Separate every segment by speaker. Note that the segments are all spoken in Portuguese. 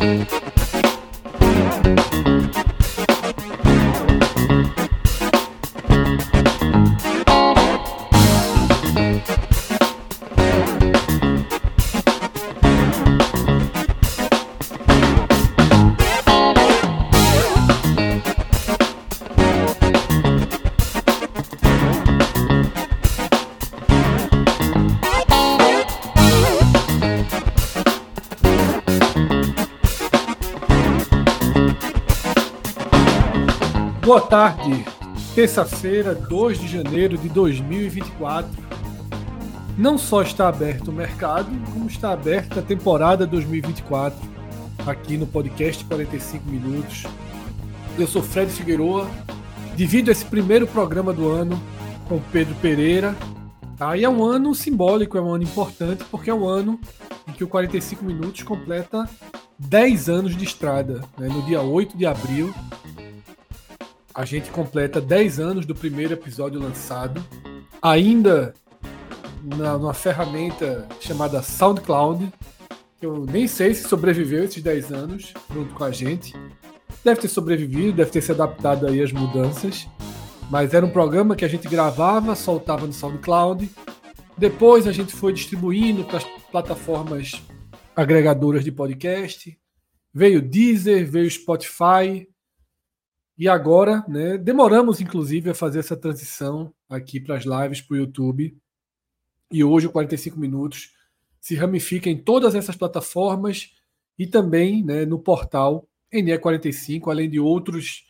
Speaker 1: Música Boa tarde, terça-feira, 2 de janeiro de 2024. Não só está aberto o mercado, como está aberta a temporada 2024 aqui no podcast 45 Minutos. Eu sou Fred Figueroa, divido esse primeiro programa do ano com Pedro Pereira. Tá? E é um ano simbólico, é um ano importante, porque é um ano em que o 45 Minutos completa 10 anos de estrada. Né? No dia 8 de abril, a gente completa 10 anos do primeiro episódio lançado, ainda na, numa ferramenta chamada SoundCloud, eu nem sei se sobreviveu esses 10 anos junto com a gente. Deve ter sobrevivido, deve ter se adaptado aí às mudanças, mas era um programa que a gente gravava, soltava no SoundCloud. Depois a gente foi distribuindo para as plataformas agregadoras de podcast. Veio Deezer, veio Spotify, e agora, né, demoramos inclusive a fazer essa transição aqui para as lives para o YouTube. E hoje o 45 minutos se ramifica em todas essas plataformas e também né, no portal NE45, além de outros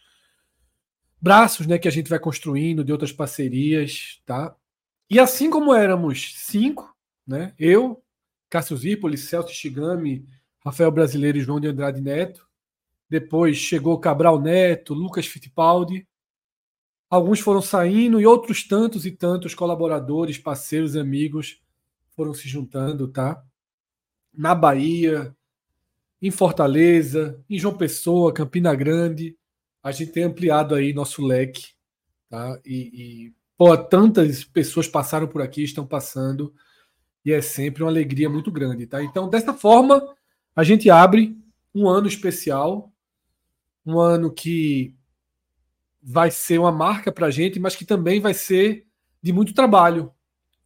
Speaker 1: braços né, que a gente vai construindo, de outras parcerias. Tá? E assim como éramos cinco, né, eu, Cássio Zirpoli, Celso Shigami, Rafael Brasileiro e João de Andrade Neto, depois chegou Cabral Neto, Lucas Fittipaldi. Alguns foram saindo e outros tantos e tantos colaboradores, parceiros, amigos foram se juntando, tá? Na Bahia, em Fortaleza, em João Pessoa, Campina Grande, a gente tem ampliado aí nosso leque, tá? E, e pô, tantas pessoas passaram por aqui, estão passando, e é sempre uma alegria muito grande, tá? Então, dessa forma, a gente abre um ano especial um ano que vai ser uma marca para a gente, mas que também vai ser de muito trabalho,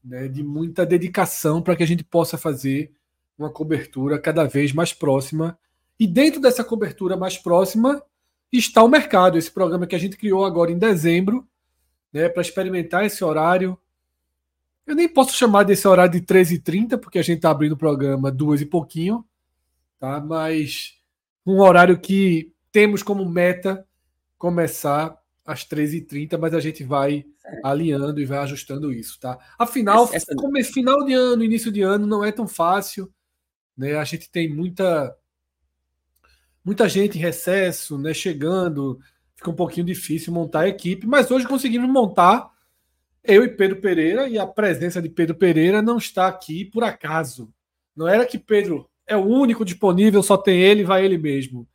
Speaker 1: né, de muita dedicação para que a gente possa fazer uma cobertura cada vez mais próxima. E dentro dessa cobertura mais próxima está o mercado, esse programa que a gente criou agora em dezembro, né, para experimentar esse horário. Eu nem posso chamar desse horário de 13h30, porque a gente está abrindo o programa duas e pouquinho, tá? mas um horário que temos como meta começar às 13h30, mas a gente vai alinhando e vai ajustando isso, tá? Afinal, essa, como é final de ano, início de ano, não é tão fácil, né? A gente tem muita muita gente em recesso, né? Chegando, fica um pouquinho difícil montar a equipe, mas hoje conseguimos montar eu e Pedro Pereira e a presença de Pedro Pereira não está aqui por acaso. Não era que Pedro é o único disponível, só tem ele, vai ele mesmo.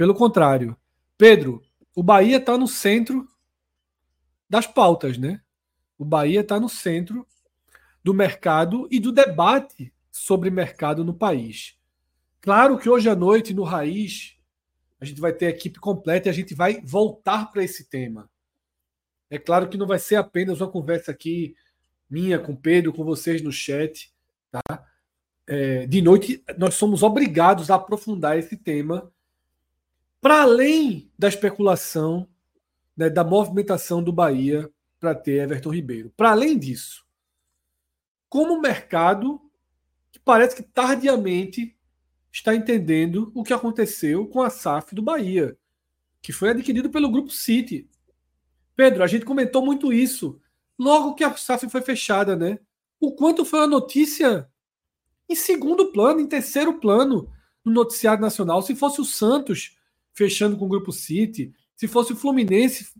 Speaker 1: Pelo contrário. Pedro, o Bahia está no centro das pautas, né? O Bahia está no centro do mercado e do debate sobre mercado no país. Claro que hoje à noite, no Raiz, a gente vai ter a equipe completa e a gente vai voltar para esse tema. É claro que não vai ser apenas uma conversa aqui minha com Pedro, com vocês no chat. Tá? É, de noite, nós somos obrigados a aprofundar esse tema para além da especulação, né, da movimentação do Bahia para ter Everton Ribeiro. Para além disso, como o mercado, que parece que tardiamente está entendendo o que aconteceu com a SAF do Bahia, que foi adquirido pelo Grupo City. Pedro, a gente comentou muito isso logo que a SAF foi fechada, né? O quanto foi uma notícia em segundo plano, em terceiro plano no noticiário nacional. Se fosse o Santos fechando com o Grupo City, se fosse o Fluminense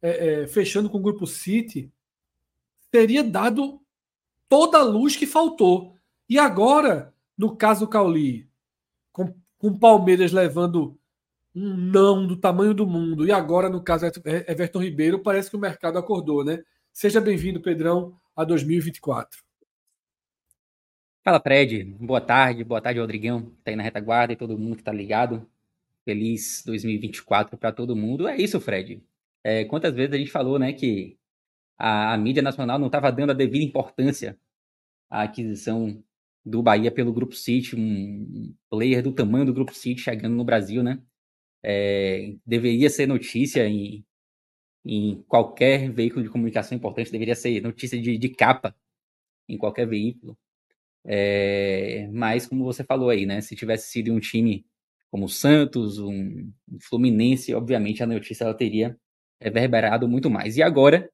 Speaker 1: é, é, fechando com o Grupo City, teria dado toda a luz que faltou. E agora, no caso do Cauli, com, o Palmeiras levando um não do tamanho do mundo, e agora, no caso Everton Ribeiro, parece que o mercado acordou, né? Seja bem-vindo, Pedrão, a 2024.
Speaker 2: Fala, Fred. Boa tarde. Boa tarde, Rodrigão, que tá aí na retaguarda e todo mundo que tá ligado. Feliz 2024 para todo mundo. É isso, Fred. É, quantas vezes a gente falou, né, que a, a mídia nacional não estava dando a devida importância à aquisição do Bahia pelo Grupo City, um player do tamanho do Grupo City chegando no Brasil, né? É, deveria ser notícia em, em qualquer veículo de comunicação importante, deveria ser notícia de, de capa em qualquer veículo. É, mas, como você falou aí, né? Se tivesse sido um time como o Santos, um, um Fluminense, obviamente a notícia ela teria reverberado muito mais. E agora,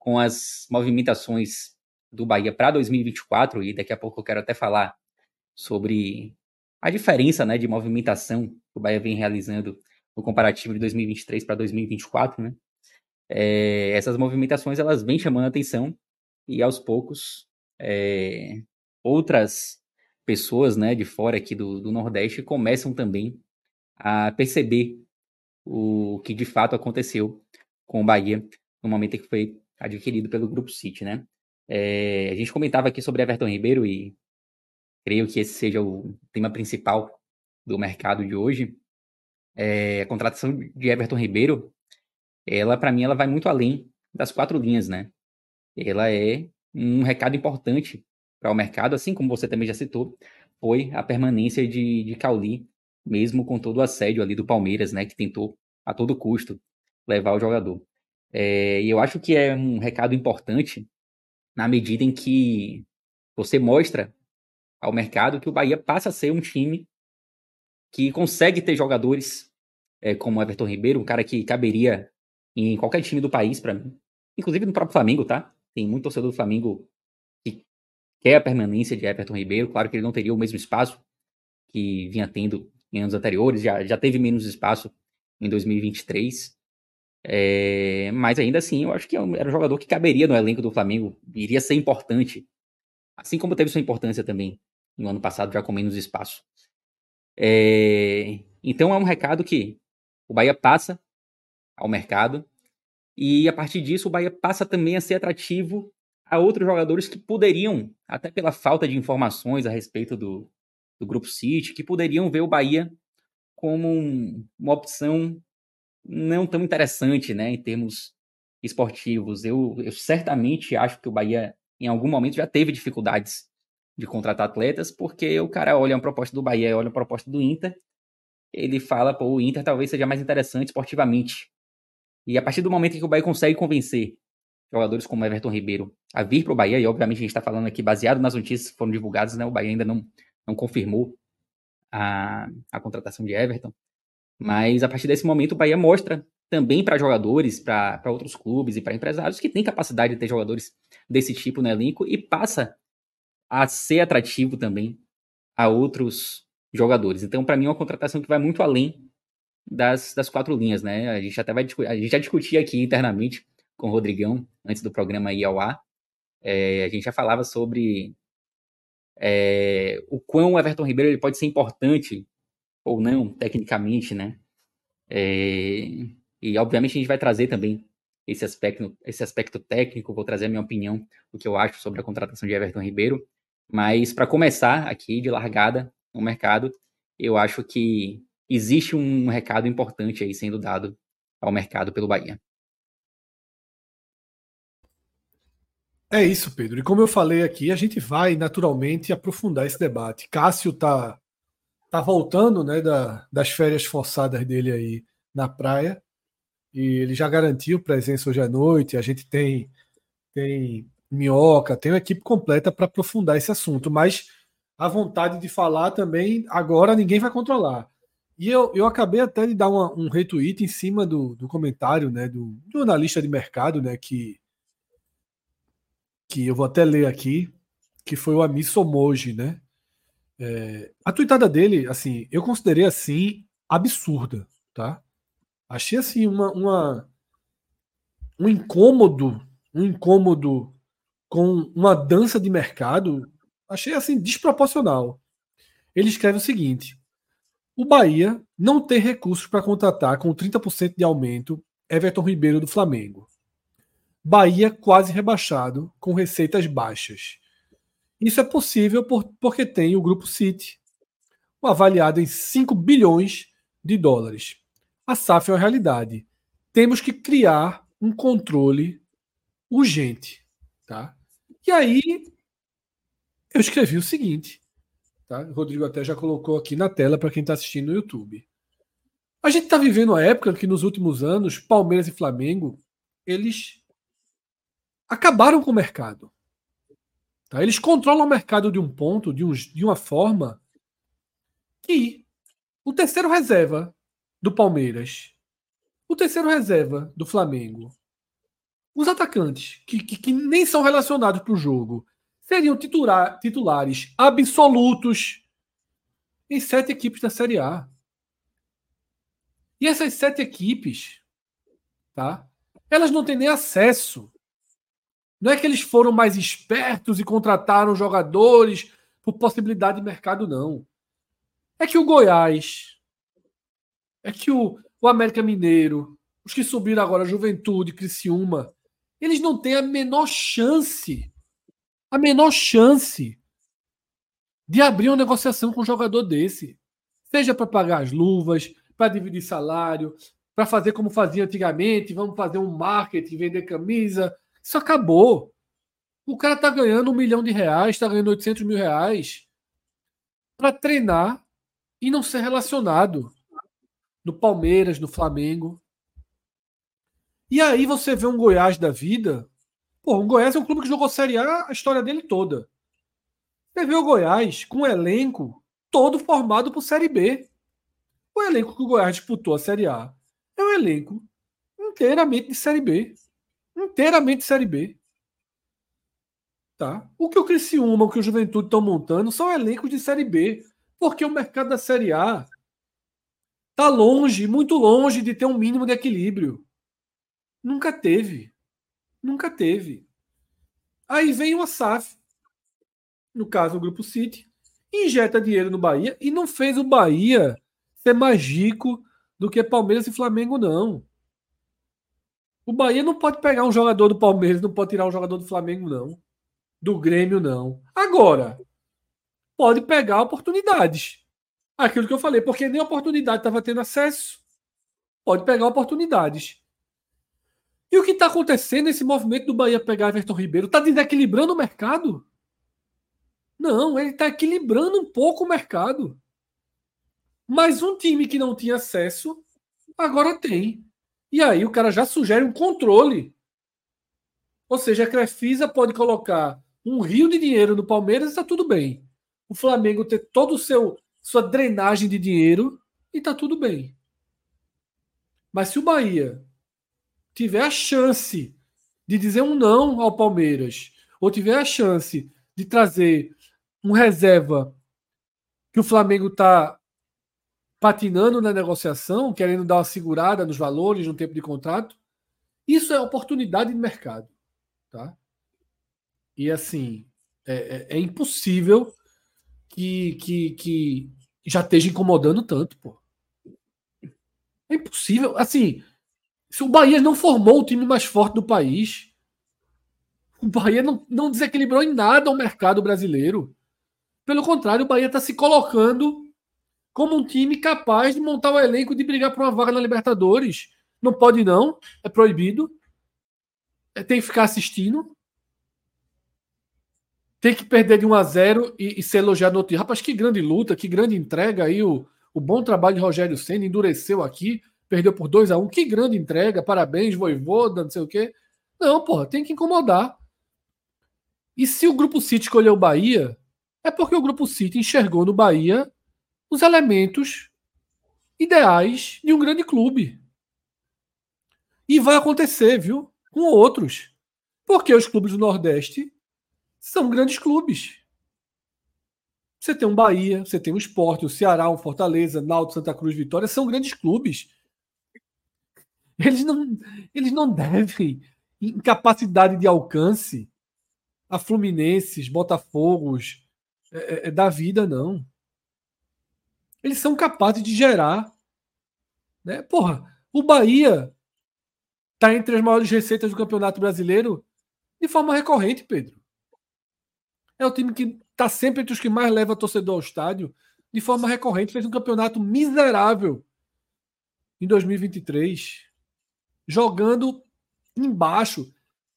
Speaker 2: com as movimentações do Bahia para 2024, e daqui a pouco eu quero até falar sobre a diferença né, de movimentação que o Bahia vem realizando no comparativo de 2023 para 2024, né? É, essas movimentações elas vêm chamando a atenção e aos poucos é, outras pessoas né, de fora aqui do, do Nordeste começam também a perceber o que de fato aconteceu com o Bahia no momento em que foi adquirido pelo Grupo City, né? É, a gente comentava aqui sobre Everton Ribeiro e creio que esse seja o tema principal do mercado de hoje. É, a contratação de Everton Ribeiro, ela para mim ela vai muito além das quatro linhas, né? Ela é um recado importante para o mercado, assim como você também já citou, foi a permanência de, de Cauli, mesmo com todo o assédio ali do Palmeiras, né, que tentou a todo custo levar o jogador. É, e eu acho que é um recado importante na medida em que você mostra ao mercado que o Bahia passa a ser um time que consegue ter jogadores é, como Everton Ribeiro, um cara que caberia em qualquer time do país para mim, inclusive no próprio Flamengo, tá? Tem muito torcedor do Flamengo quer a permanência de Everton Ribeiro. Claro que ele não teria o mesmo espaço que vinha tendo em anos anteriores, já, já teve menos espaço em 2023. É, mas ainda assim, eu acho que é era um jogador que caberia no elenco do Flamengo, iria ser importante, assim como teve sua importância também no ano passado, já com menos espaço. É, então é um recado que o Bahia passa ao mercado e a partir disso o Bahia passa também a ser atrativo a outros jogadores que poderiam, até pela falta de informações a respeito do, do Grupo City, que poderiam ver o Bahia como um, uma opção não tão interessante né, em termos esportivos. Eu, eu certamente acho que o Bahia, em algum momento, já teve dificuldades de contratar atletas, porque o cara olha uma proposta do Bahia, olha uma proposta do Inter, ele fala, pô, o Inter talvez seja mais interessante esportivamente. E a partir do momento que o Bahia consegue convencer jogadores como Everton Ribeiro a vir para o Bahia, e obviamente a gente está falando aqui baseado nas notícias que foram divulgadas, né? O Bahia ainda não, não confirmou a, a contratação de Everton. Mas a partir desse momento o Bahia mostra também para jogadores, para outros clubes e para empresários que tem capacidade de ter jogadores desse tipo no elenco e passa a ser atrativo também a outros jogadores. Então, para mim, é uma contratação que vai muito além das, das quatro linhas, né? A gente até vai a gente já discutia aqui internamente com o Rodrigão, antes do programa ir ao ar, é, a gente já falava sobre é, o quão o Everton Ribeiro ele pode ser importante ou não, tecnicamente, né? É, e obviamente a gente vai trazer também esse aspecto, esse aspecto técnico, vou trazer a minha opinião, o que eu acho sobre a contratação de Everton Ribeiro. Mas para começar aqui de largada no mercado, eu acho que existe um recado importante aí sendo dado ao mercado pelo Bahia.
Speaker 1: É isso, Pedro. E como eu falei aqui, a gente vai naturalmente aprofundar esse debate. Cássio tá, tá voltando né, da, das férias forçadas dele aí na praia. E ele já garantiu presença hoje à noite. A gente tem, tem minhoca, tem uma equipe completa para aprofundar esse assunto. Mas a vontade de falar também, agora ninguém vai controlar. E eu, eu acabei até de dar uma, um retweet em cima do, do comentário né, do, analista de mercado, né, que que eu vou até ler aqui, que foi o Ami Somoji, né? É, a tuitada dele, assim, eu considerei assim absurda, tá? Achei assim uma, uma um incômodo, um incômodo com uma dança de mercado, achei assim desproporcional. Ele escreve o seguinte: o Bahia não tem recursos para contratar com 30% de aumento Everton Ribeiro do Flamengo. Bahia quase rebaixado, com receitas baixas. Isso é possível por, porque tem o Grupo City, avaliado em 5 bilhões de dólares. A SAF é uma realidade. Temos que criar um controle urgente. Tá? E aí eu escrevi o seguinte. Tá? O Rodrigo até já colocou aqui na tela para quem está assistindo no YouTube. A gente está vivendo uma época que nos últimos anos, Palmeiras e Flamengo, eles acabaram com o mercado. Tá? Eles controlam o mercado de um ponto, de, um, de uma forma que o terceiro reserva do Palmeiras, o terceiro reserva do Flamengo, os atacantes que, que, que nem são relacionados para o jogo seriam titular, titulares absolutos em sete equipes da Série A. E essas sete equipes, tá? Elas não têm nem acesso não é que eles foram mais espertos e contrataram jogadores por possibilidade de mercado, não. É que o Goiás, é que o, o América Mineiro, os que subiram agora, Juventude, Criciúma, eles não têm a menor chance, a menor chance de abrir uma negociação com um jogador desse. Seja para pagar as luvas, para dividir salário, para fazer como fazia antigamente, vamos fazer um marketing, vender camisa, isso acabou. O cara tá ganhando um milhão de reais, tá ganhando 800 mil reais para treinar e não ser relacionado no Palmeiras, no Flamengo. E aí você vê um Goiás da vida. Pô, o Goiás é um clube que jogou Série A a história dele toda. Você vê o Goiás com um elenco todo formado por Série B. O elenco que o Goiás disputou a Série A é um elenco inteiramente de Série B inteiramente Série B. Tá? O que o Criciúma, o que o Juventude estão montando são elencos de Série B, porque o mercado da Série A está longe, muito longe de ter um mínimo de equilíbrio. Nunca teve. Nunca teve. Aí vem o SAF, no caso o Grupo City, injeta dinheiro no Bahia e não fez o Bahia ser mais rico do que Palmeiras e Flamengo, não. O Bahia não pode pegar um jogador do Palmeiras, não pode tirar um jogador do Flamengo, não. Do Grêmio, não. Agora, pode pegar oportunidades. Aquilo que eu falei, porque nem oportunidade estava tendo acesso. Pode pegar oportunidades. E o que está acontecendo nesse movimento do Bahia pegar Everton Ribeiro? Está desequilibrando o mercado? Não, ele está equilibrando um pouco o mercado. Mas um time que não tinha acesso, agora tem. E aí o cara já sugere um controle. Ou seja, a Crefisa pode colocar um rio de dinheiro no Palmeiras e está tudo bem. O Flamengo ter todo o seu sua drenagem de dinheiro e está tudo bem. Mas se o Bahia tiver a chance de dizer um não ao Palmeiras, ou tiver a chance de trazer um reserva que o Flamengo está patinando na negociação, querendo dar uma segurada nos valores, no tempo de contrato. Isso é oportunidade de mercado. Tá? E assim, é, é, é impossível que, que, que já esteja incomodando tanto, pô. É impossível. Assim, se o Bahia não formou o time mais forte do país, o Bahia não, não desequilibrou em nada o mercado brasileiro. Pelo contrário, o Bahia está se colocando como um time capaz de montar o um elenco de brigar por uma vaga na Libertadores. Não pode, não, é proibido. É, tem que ficar assistindo. Tem que perder de 1 a 0 e, e ser elogiado no outro dia. Rapaz, que grande luta, que grande entrega aí. O, o bom trabalho de Rogério Senna endureceu aqui, perdeu por 2 a 1 Que grande entrega, parabéns, Voivoda, não sei o quê. Não, porra, tem que incomodar. E se o Grupo City escolheu o Bahia, é porque o Grupo City enxergou no Bahia os elementos ideais de um grande clube. E vai acontecer, viu? Com outros. Porque os clubes do Nordeste são grandes clubes. Você tem um Bahia, você tem um Esporte, o Ceará, um Fortaleza, Náutico, Santa Cruz, Vitória, são grandes clubes. Eles não, eles não devem, em capacidade de alcance, a Fluminenses, Botafogos é, é, é da vida, não eles são capazes de gerar. Né? Porra, o Bahia está entre as maiores receitas do Campeonato Brasileiro de forma recorrente, Pedro. É o time que está sempre entre os que mais leva torcedor ao estádio de forma recorrente. Fez um campeonato miserável em 2023, jogando embaixo,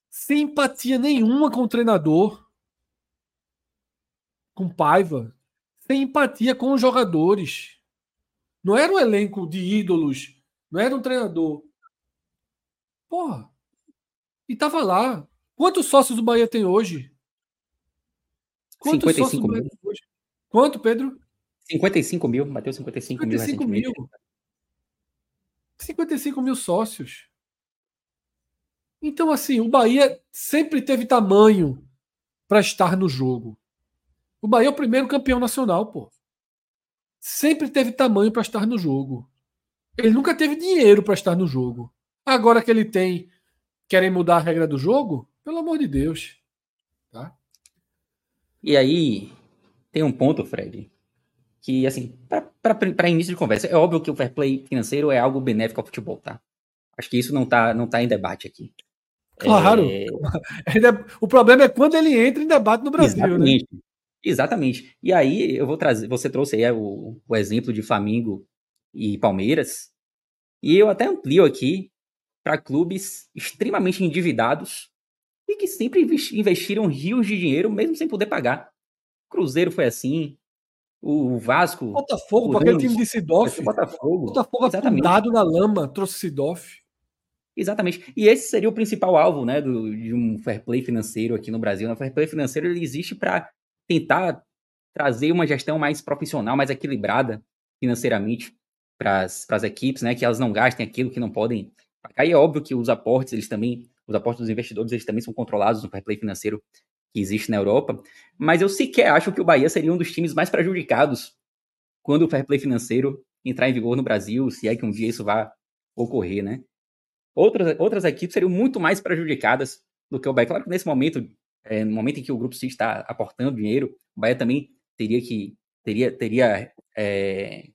Speaker 1: sem empatia nenhuma com o treinador, com Paiva, sem empatia com os jogadores. Não era um elenco de ídolos, não era um treinador. Porra. E tava lá. Quantos sócios o Bahia tem hoje?
Speaker 2: Quantos 55 mil. Hoje?
Speaker 1: Quanto, Pedro?
Speaker 2: 55 mil, bateu 55, 55 mil. Mil.
Speaker 1: 55 mil sócios. Então, assim, o Bahia sempre teve tamanho para estar no jogo. O Bahia é o primeiro campeão nacional, pô. Sempre teve tamanho para estar no jogo. Ele nunca teve dinheiro para estar no jogo. Agora que ele tem, querem mudar a regra do jogo? Pelo amor de Deus. Tá?
Speaker 2: E aí, tem um ponto, Fred, que, assim, para início de conversa, é óbvio que o fair play financeiro é algo benéfico ao futebol, tá? Acho que isso não tá, não tá em debate aqui.
Speaker 1: Claro. É... O problema é quando ele entra em debate no Brasil,
Speaker 2: né? Exatamente. né? Exatamente. E aí eu vou trazer, você trouxe aí o, o exemplo de Flamengo e Palmeiras, e eu até amplio aqui para clubes extremamente endividados e que sempre investiram rios de dinheiro mesmo sem poder pagar. Cruzeiro foi assim, o Vasco.
Speaker 1: Botafogo, porque aquele time de Sidoff.
Speaker 2: Botafogo.
Speaker 1: Botafogo Exatamente. afundado na lama, trouxe Sidoff.
Speaker 2: Exatamente. E esse seria o principal alvo né, do, de um fair play financeiro aqui no Brasil. O fair play financeiro ele existe para tentar trazer uma gestão mais profissional, mais equilibrada financeiramente para as equipes, né, que elas não gastem aquilo que não podem pagar. E é óbvio que os aportes, eles também, os aportes dos investidores, eles também são controlados no fair play financeiro que existe na Europa. Mas eu sequer acho que o Bahia seria um dos times mais prejudicados quando o fair play financeiro entrar em vigor no Brasil, se é que um dia isso vai ocorrer, né? Outras, outras equipes seriam muito mais prejudicadas do que o Bahia. Claro que nesse momento, é, no momento em que o Grupo City está aportando dinheiro, o Bahia também teria que, teria, teria é,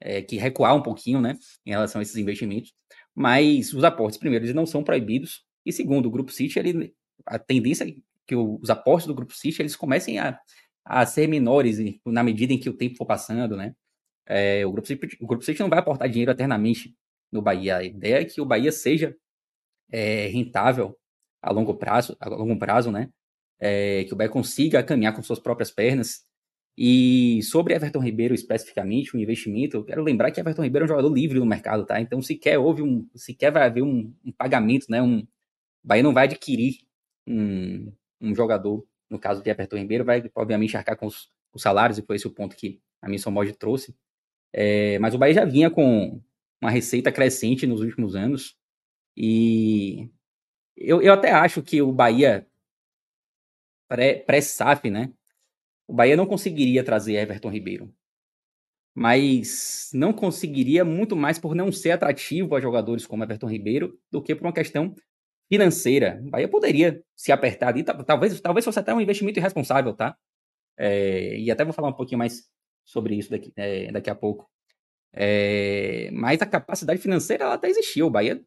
Speaker 2: é, que recuar um pouquinho né, em relação a esses investimentos. Mas os aportes, primeiro, eles não são proibidos. E segundo, o Grupo City, ele, a tendência é que os aportes do Grupo City eles comecem a, a ser menores na medida em que o tempo for passando, né? É, o, Grupo City, o Grupo City não vai aportar dinheiro eternamente no Bahia. A ideia é que o Bahia seja é, rentável a longo prazo, a longo prazo, né? É, que o Bahia consiga caminhar com suas próprias pernas. E sobre Everton Ribeiro especificamente, o investimento, eu quero lembrar que Everton Ribeiro é um jogador livre no mercado, tá? Então, sequer houve um, sequer vai haver um, um pagamento, né? Um, o Bahia não vai adquirir um, um jogador, no caso de Everton Ribeiro, vai obviamente arcar com os, os salários, e foi esse o ponto que a Missão Mod trouxe. É, mas o Bahia já vinha com uma receita crescente nos últimos anos. E eu, eu até acho que o Bahia, pré-SAF, pré né? O Bahia não conseguiria trazer Everton Ribeiro. Mas não conseguiria muito mais por não ser atrativo a jogadores como Everton Ribeiro do que por uma questão financeira. O Bahia poderia se apertar ali, talvez, talvez fosse até um investimento irresponsável, tá? É, e até vou falar um pouquinho mais sobre isso daqui, é, daqui a pouco. É, mas a capacidade financeira ela até existiu. O Bahia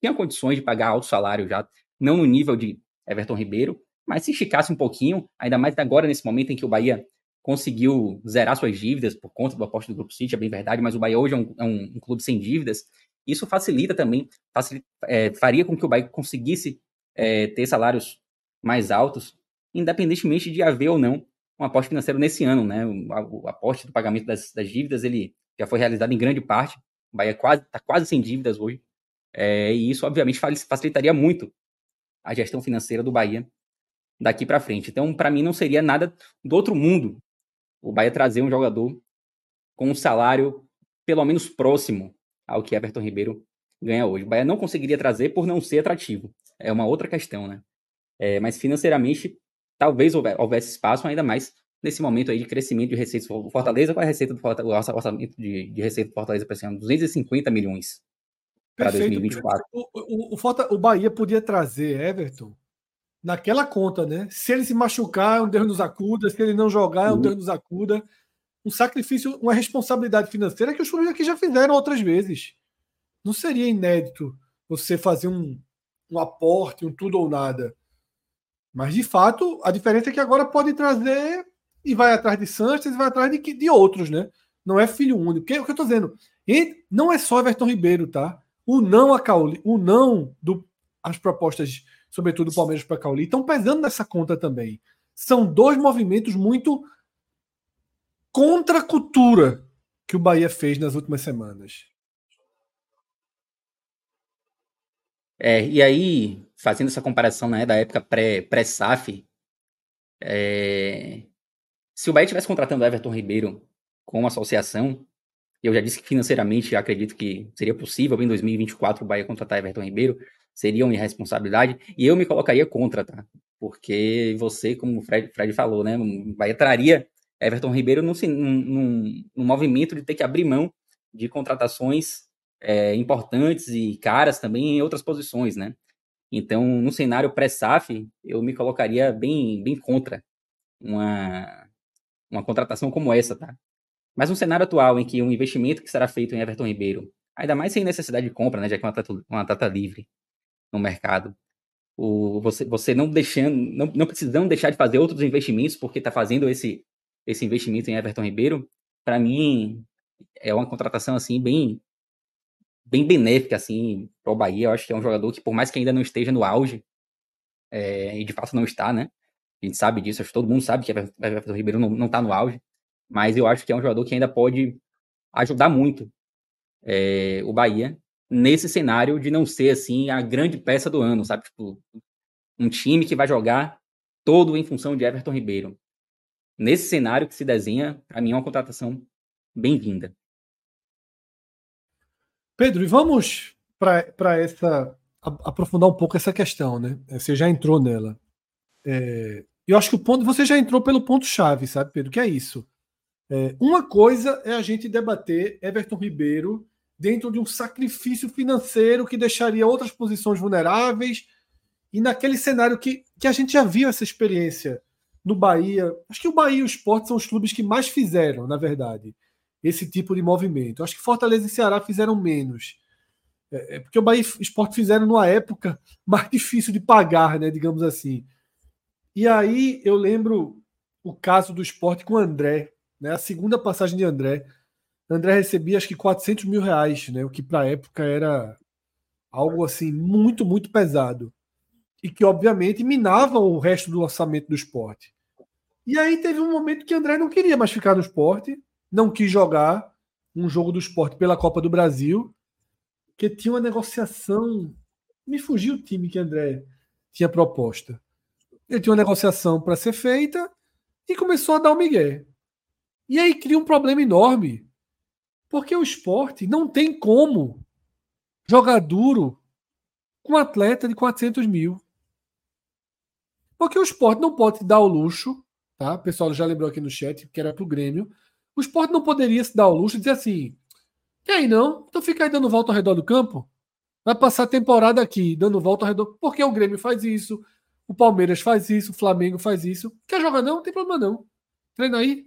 Speaker 2: tinha condições de pagar alto salário já, não no nível de Everton Ribeiro, mas se esticasse um pouquinho, ainda mais agora nesse momento em que o Bahia conseguiu zerar suas dívidas por conta do aposto do Grupo City, é bem verdade, mas o Bahia hoje é um, é um, um clube sem dívidas. Isso facilita também, facilita, é, faria com que o Bahia conseguisse é, ter salários mais altos, independentemente de haver ou não um aporte financeiro nesse ano, né? O, o aporte do pagamento das, das dívidas, ele já foi realizado em grande parte. O Bahia está quase, tá quase sem dívidas hoje. É, e isso, obviamente, facilitaria muito a gestão financeira do Bahia daqui para frente. Então, para mim, não seria nada do outro mundo o Bahia trazer um jogador com um salário pelo menos próximo ao que Everton Ribeiro ganha hoje. O Bahia não conseguiria trazer por não ser atrativo. É uma outra questão, né? É, mas financeiramente, talvez houvesse espaço ainda mais nesse momento aí de crescimento de receitas. O Fortaleza, qual é a receita do Fortaleza, o orçamento de, de receita do Fortaleza para esse ano? 250 milhões para 2024. O,
Speaker 1: o, o, o Bahia podia trazer Everton naquela conta, né? Se ele se machucar, um Deus nos acuda, se ele não jogar, um Deus nos acuda. Um sacrifício, uma responsabilidade financeira que os clubes aqui já fizeram outras vezes. Não seria inédito você fazer um, um aporte, um tudo ou nada. Mas, de fato, a diferença é que agora pode trazer e vai atrás de Sanches e vai atrás de, de outros, né? Não é filho único. Que, o que eu estou dizendo? E não é só Everton Ribeiro, tá? O não a Cauli, o não do as propostas, sobretudo do Palmeiras para Cauli, estão pesando nessa conta também. São dois movimentos muito contra a cultura que o Bahia fez nas últimas semanas.
Speaker 2: É, e aí, fazendo essa comparação né, da época pré-SAF, pré é, se o Bahia estivesse contratando Everton Ribeiro com uma associação, eu já disse que financeiramente acredito que seria possível em 2024 o Bahia contratar Everton Ribeiro, seria uma irresponsabilidade, e eu me colocaria contra, tá? Porque você, como o Fred, Fred falou, né, o Bahia traria Everton Ribeiro num, num, num movimento de ter que abrir mão de contratações é, importantes e caras também em outras posições, né? Então, no cenário pré-SAF, eu me colocaria bem, bem contra uma, uma contratação como essa, tá? Mas no cenário atual, em que um investimento que será feito em Everton Ribeiro, ainda mais sem necessidade de compra, né, já que é uma atleta livre no mercado, o, você, você não deixando, não, não precisando deixar de fazer outros investimentos porque está fazendo esse, esse investimento em Everton Ribeiro, para mim é uma contratação assim bem bem benéfica assim para o Bahia. Eu acho que é um jogador que, por mais que ainda não esteja no auge, é, e de fato não está, né? A gente sabe disso, acho que todo mundo sabe que Everton Ribeiro não está no auge, mas eu acho que é um jogador que ainda pode ajudar muito é, o Bahia nesse cenário de não ser assim a grande peça do ano, sabe? Tipo, um time que vai jogar todo em função de Everton Ribeiro. Nesse cenário que se desenha, para mim é uma contratação bem-vinda.
Speaker 1: Pedro, e vamos para essa aprofundar um pouco essa questão, né? Você já entrou nela. É, eu acho que o ponto você já entrou pelo ponto chave, sabe, Pedro? Que é isso. É, uma coisa é a gente debater Everton Ribeiro dentro de um sacrifício financeiro que deixaria outras posições vulneráveis e naquele cenário que, que a gente já viu essa experiência no Bahia. Acho que o Bahia e o Sport são os clubes que mais fizeram, na verdade esse tipo de movimento. Acho que Fortaleza e Ceará fizeram menos. É, é porque o Bahia e o Sport fizeram numa época mais difícil de pagar, né, digamos assim. E aí eu lembro o caso do esporte com o André, né, a segunda passagem de André. André recebia acho que 400 mil reais, né, o que para a época era algo assim muito, muito pesado. E que obviamente minava o resto do orçamento do esporte. E aí teve um momento que André não queria mais ficar no esporte, não quis jogar um jogo do esporte pela Copa do Brasil, que tinha uma negociação. Me fugiu o time que André tinha proposta. Ele tinha uma negociação para ser feita e começou a dar o migué. E aí cria um problema enorme, porque o esporte não tem como jogar duro com um atleta de 400 mil. Porque o esporte não pode dar o luxo, tá? O pessoal já lembrou aqui no chat que era para o Grêmio, o esporte não poderia se dar o luxo de dizer assim: e aí não? Então fica aí dando volta ao redor do campo? Vai passar a temporada aqui, dando volta ao redor. Porque o Grêmio faz isso, o Palmeiras faz isso, o Flamengo faz isso. Quer jogar não? Não tem problema não. Treina aí.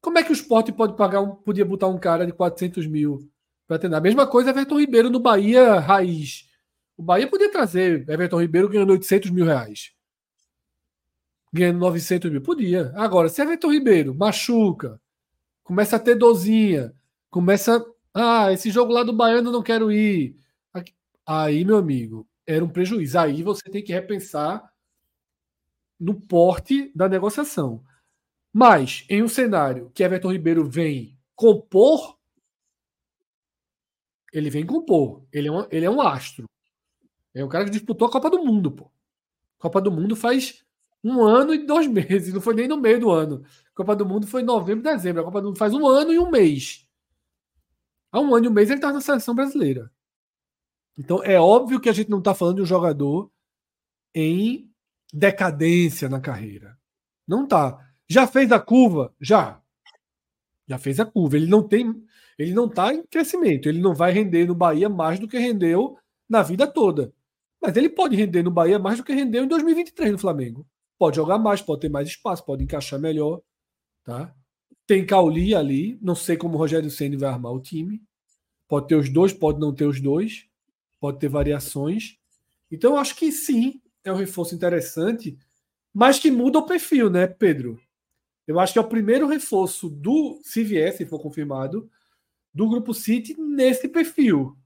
Speaker 1: Como é que o esporte pode pagar um, podia botar um cara de 400 mil para treinar? A mesma coisa Everton Ribeiro no Bahia Raiz. O Bahia podia trazer Everton Ribeiro ganhando 800 mil reais. Ganhando 900 mil. Podia. Agora, se Everton Ribeiro machuca, começa a ter dozinha, começa. Ah, esse jogo lá do Baiano eu não quero ir. Aí, meu amigo, era um prejuízo. Aí você tem que repensar no porte da negociação. Mas, em um cenário que Everton Ribeiro vem compor, ele vem compor. Ele é um, ele é um astro. É o cara que disputou a Copa do Mundo, pô. Copa do Mundo faz um ano e dois meses, não foi nem no meio do ano. Copa do Mundo foi em novembro dezembro. A Copa do Mundo faz um ano e um mês. Há um ano e um mês ele está na seleção brasileira. Então é óbvio que a gente não está falando de um jogador em decadência na carreira. Não tá. Já fez a curva? Já. Já fez a curva. Ele não tem. Ele não está em crescimento. Ele não vai render no Bahia mais do que rendeu na vida toda. Mas ele pode render no Bahia mais do que rendeu em 2023 no Flamengo. Pode jogar mais, pode ter mais espaço, pode encaixar melhor. Tá? Tem Cauli ali, não sei como o Rogério Ceni vai armar o time. Pode ter os dois, pode não ter os dois, pode ter variações. Então acho que sim, é um reforço interessante mas que muda o perfil, né, Pedro? Eu acho que é o primeiro reforço do, se vier, se for confirmado, do Grupo City nesse perfil.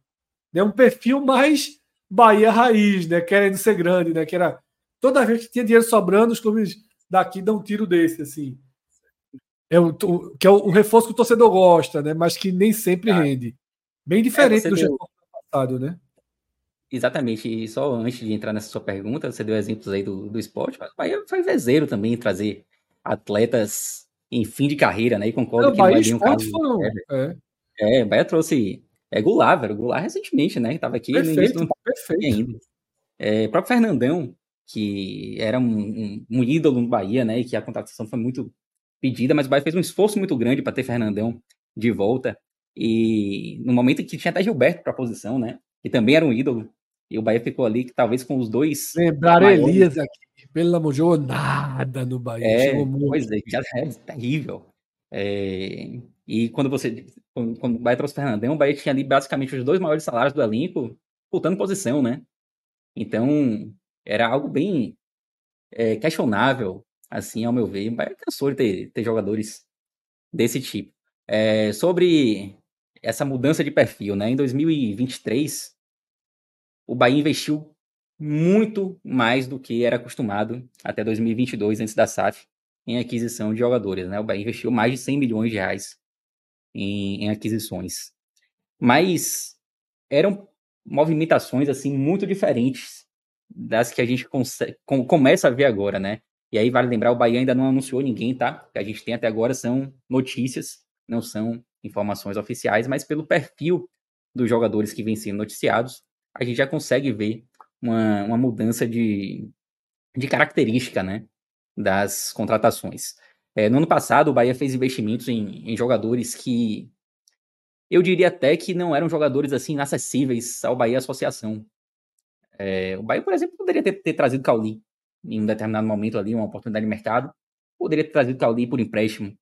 Speaker 1: Né? Um perfil mais Bahia raiz, né? Querendo ser grande, né? Que era toda vez que tinha dinheiro sobrando, os clubes daqui dão um tiro desse, assim. É o, que é o, o reforço que o torcedor gosta, né? Mas que nem sempre ah, rende. Bem é, diferente é, do deu... passado, né?
Speaker 2: Exatamente. E só antes de entrar nessa sua pergunta, você deu exemplos aí do, do esporte, mas o Bahia foi vezeiro também trazer atletas em fim de carreira, né? E concordo
Speaker 1: é,
Speaker 2: que
Speaker 1: Bahia não é um caso.
Speaker 2: É, é, o Bahia trouxe é Goulart, velho. Goulart recentemente, né? Tava aqui
Speaker 1: perfeito, no início do perfeito. ainda.
Speaker 2: É, o próprio Fernandão, que era um, um, um, ídolo no Bahia, né? E que a contratação foi muito pedida, mas o Bahia fez um esforço muito grande para ter Fernandão de volta. E no momento em que tinha até Gilberto para a posição, né? Que também era um ídolo. E o Bahia ficou ali, que talvez com os dois.
Speaker 1: Lembraram Elias aqui. Pelo amor de Deus, nada no Bahia.
Speaker 2: É, pois é, é terrível. É, e quando você. Quando, quando o Bahia trouxe o Fernandão, o Bahia tinha ali basicamente os dois maiores salários do elenco disputando posição, né? Então, era algo bem é, questionável, assim, ao meu ver. O Bahia cansou de ter, ter jogadores desse tipo. É, sobre essa mudança de perfil, né? Em 2023, o Bahia investiu muito mais do que era acostumado até 2022, antes da SAF, em aquisição de jogadores, né? O Bahia investiu mais de 100 milhões de reais em, em aquisições. Mas eram movimentações assim muito diferentes das que a gente com, começa a ver agora, né? E aí vale lembrar, o Bahia ainda não anunciou ninguém, tá? O que a gente tem até agora são notícias, não são informações oficiais, mas pelo perfil dos jogadores que vêm sendo noticiados, a gente já consegue ver uma, uma mudança de, de característica, né? Das contratações. É, no ano passado, o Bahia fez investimentos em, em, jogadores que eu diria até que não eram jogadores assim inacessíveis ao Bahia Associação. É, o Bahia, por exemplo, poderia ter, ter, trazido Cauli em um determinado momento ali, uma oportunidade de mercado. Poderia ter trazido Cauli por empréstimo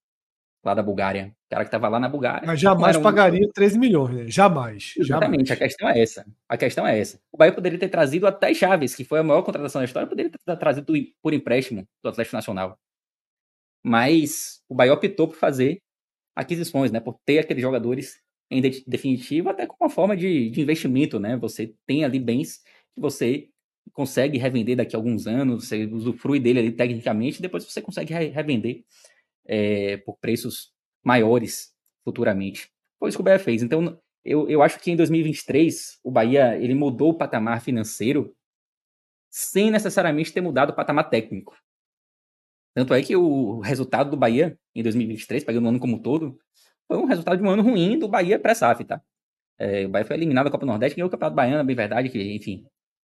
Speaker 2: lá da Bulgária. O cara que estava lá na Bulgária.
Speaker 1: Mas jamais um... pagaria 13 milhões, né? Jamais.
Speaker 2: Exatamente, jamais. a questão é essa. A questão é essa. O Bahia poderia ter trazido até Chaves, que foi a maior contratação da história, poderia ter trazido por empréstimo do Atlético Nacional. Mas o Bahia optou por fazer aquisições, né? Por ter aqueles jogadores em definitivo, até como uma forma de, de investimento, né? Você tem ali bens que você consegue revender daqui a alguns anos, você usufrui dele ali tecnicamente, depois você consegue revender é, por preços maiores futuramente. Foi isso que o Bahia fez. Então, eu, eu acho que em 2023 o Bahia ele mudou o patamar financeiro sem necessariamente ter mudado o patamar técnico. Tanto é que o resultado do Bahia em 2023, pegando o ano como um todo, foi um resultado de um ano ruim do Bahia pré-SAF, tá? É, o Bahia foi eliminado da Copa Nordeste, ganhou o Campeonato Baiano, é bem verdade, que, enfim,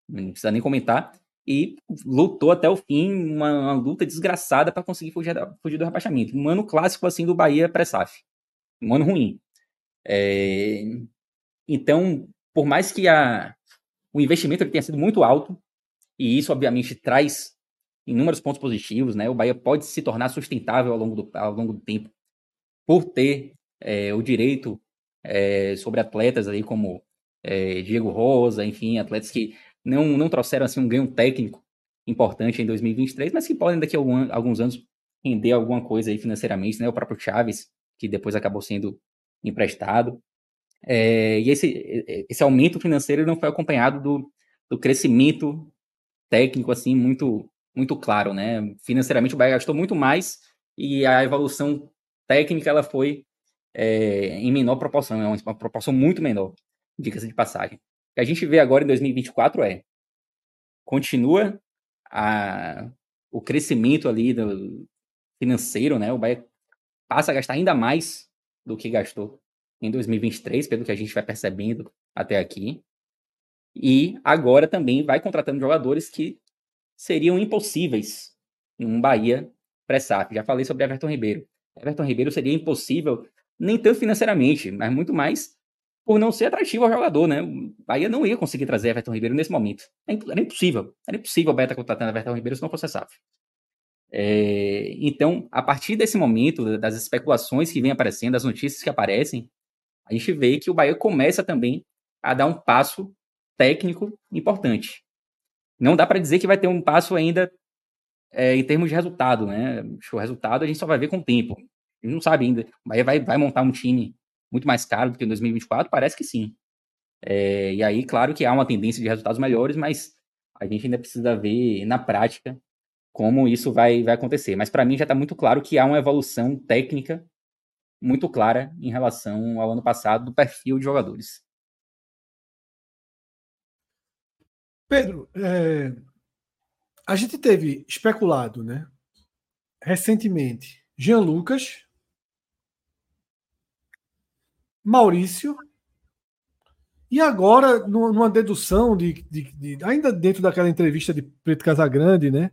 Speaker 2: não precisa nem comentar. E lutou até o fim, uma, uma luta desgraçada para conseguir fugir, fugir, do rebaixamento. Um ano clássico, assim, do Bahia pré-SAF. Um ano ruim. É, então, por mais que a, o investimento tenha sido muito alto, e isso, obviamente, traz inúmeros pontos positivos, né? O Bahia pode se tornar sustentável ao longo do, ao longo do tempo por ter é, o direito é, sobre atletas aí como é, Diego Rosa, enfim, atletas que não, não trouxeram assim um ganho técnico importante em 2023, mas que podem daqui a algum, alguns anos render alguma coisa aí financeiramente, né? O próprio Chaves, que depois acabou sendo emprestado. É, e esse, esse aumento financeiro não foi acompanhado do, do crescimento técnico assim muito muito claro, né? Financeiramente o Bahia gastou muito mais e a evolução técnica ela foi é, em menor proporção, é uma, uma proporção muito menor, dica-se de passagem. O que a gente vê agora em 2024 é continua a, o crescimento ali do financeiro, né? O Bahia passa a gastar ainda mais do que gastou em 2023, pelo que a gente vai percebendo até aqui. E agora também vai contratando jogadores que seriam impossíveis um Bahia pré-SAF. Já falei sobre Everton Ribeiro. Everton Ribeiro seria impossível, nem tanto financeiramente, mas muito mais por não ser atrativo ao jogador, né? O Bahia não ia conseguir trazer Everton Ribeiro nesse momento. Era impossível. Era impossível o Bahia estar contratando Everton Ribeiro se não fosse SAF. É, então, a partir desse momento, das especulações que vêm aparecendo, das notícias que aparecem, a gente vê que o Bahia começa também a dar um passo técnico importante. Não dá para dizer que vai ter um passo ainda é, em termos de resultado, né? O resultado a gente só vai ver com o tempo. A gente não sabe ainda. Bahia vai, vai montar um time muito mais caro do que em 2024? Parece que sim. É, e aí, claro que há uma tendência de resultados melhores, mas a gente ainda precisa ver na prática como isso vai, vai acontecer. Mas para mim já está muito claro que há uma evolução técnica muito clara em relação ao ano passado do perfil de jogadores.
Speaker 1: Pedro, é, a gente teve especulado, né? Recentemente, Jean Lucas, Maurício, e agora, numa dedução de, de, de, ainda dentro daquela entrevista de Preto Casagrande, né?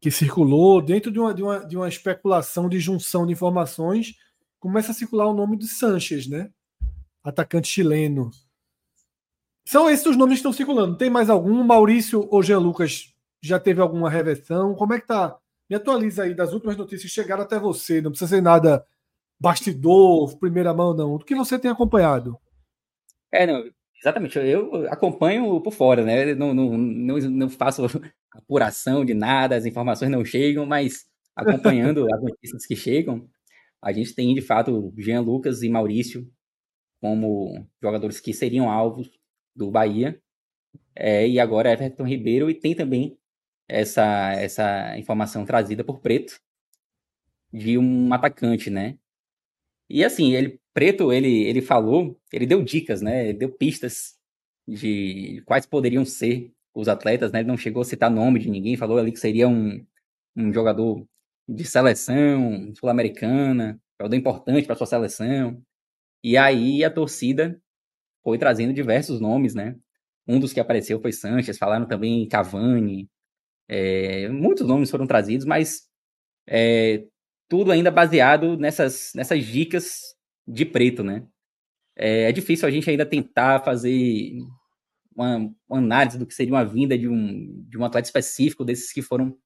Speaker 1: Que circulou, dentro de uma, de, uma, de uma especulação de junção de informações, começa a circular o nome de Sanches, né? Atacante chileno. São esses os nomes que estão circulando. Tem mais algum? Maurício ou Jean Lucas já teve alguma reversão? Como é que tá? Me atualiza aí das últimas notícias que chegaram até você. Não precisa ser nada bastidor, primeira mão, não. O que você tem acompanhado?
Speaker 2: É, não, exatamente. Eu acompanho por fora, né? Não, não, não, não faço apuração de nada, as informações não chegam, mas acompanhando as notícias que chegam, a gente tem de fato Jean Lucas e Maurício como jogadores que seriam alvos do Bahia. É, e agora Everton Ribeiro e tem também essa, essa informação trazida por Preto de um atacante, né? E assim, ele Preto, ele, ele falou, ele deu dicas, né? Ele deu pistas de quais poderiam ser os atletas, né? Ele não chegou a citar nome de ninguém, falou ali que seria um, um jogador de seleção sul-americana, jogador importante para sua seleção. E aí a torcida foi trazendo diversos nomes, né? Um dos que apareceu foi Sanches, falaram também Cavani, é, muitos nomes foram trazidos, mas é, tudo ainda baseado nessas, nessas dicas de preto, né? É, é difícil a gente ainda tentar fazer uma, uma, análise do que seria uma vinda de um, de um atleta específico desses que foram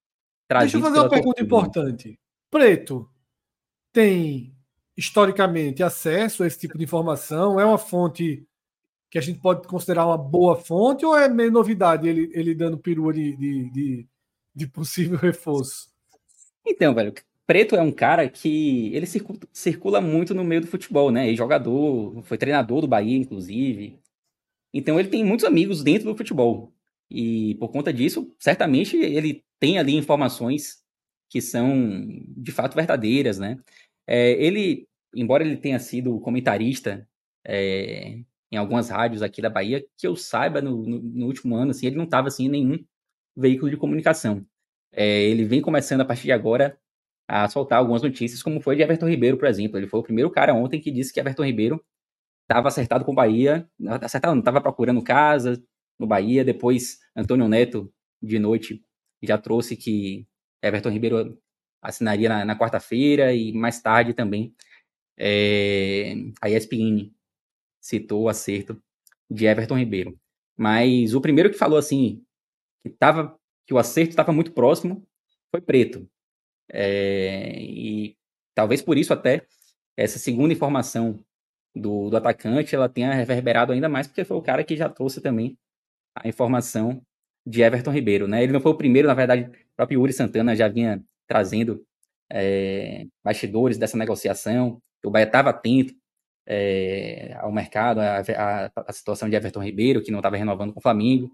Speaker 2: trazidos.
Speaker 1: Deixa eu fazer uma pergunta importante. Preto tem historicamente acesso a esse tipo de informação? É uma fonte que a gente pode considerar uma boa fonte ou é meio novidade ele, ele dando perua de, de, de, de possível reforço?
Speaker 2: Então, velho, Preto é um cara que ele circula, muito no meio do futebol, né? Ele jogador, foi treinador do Bahia, inclusive. Então ele tem muitos amigos dentro do futebol. E por conta disso, certamente ele tem ali informações que são de fato verdadeiras, né? É, ele, embora ele tenha sido comentarista é, em algumas rádios aqui da Bahia, que eu saiba, no, no, no último ano, assim, ele não estava assim, em nenhum veículo de comunicação. É, ele vem começando a partir de agora a soltar algumas notícias, como foi de Everton Ribeiro, por exemplo. Ele foi o primeiro cara ontem que disse que Everton Ribeiro estava acertado com o Bahia, acertado não, estava procurando casa no Bahia, depois Antônio Neto, de noite, já trouxe que Everton Ribeiro assinaria na, na quarta-feira e mais tarde também é, a ESPN citou o acerto de Everton Ribeiro. Mas o primeiro que falou assim que tava, que o acerto estava muito próximo foi Preto. É, e talvez por isso até essa segunda informação do, do, atacante ela tenha reverberado ainda mais, porque foi o cara que já trouxe também a informação de Everton Ribeiro. Né? Ele não foi o primeiro, na verdade, o próprio Yuri Santana já vinha trazendo é, bastidores dessa negociação, o Bahia estava atento é, ao mercado, a, situação de Everton Ribeiro, que não estava renovando com o Flamengo,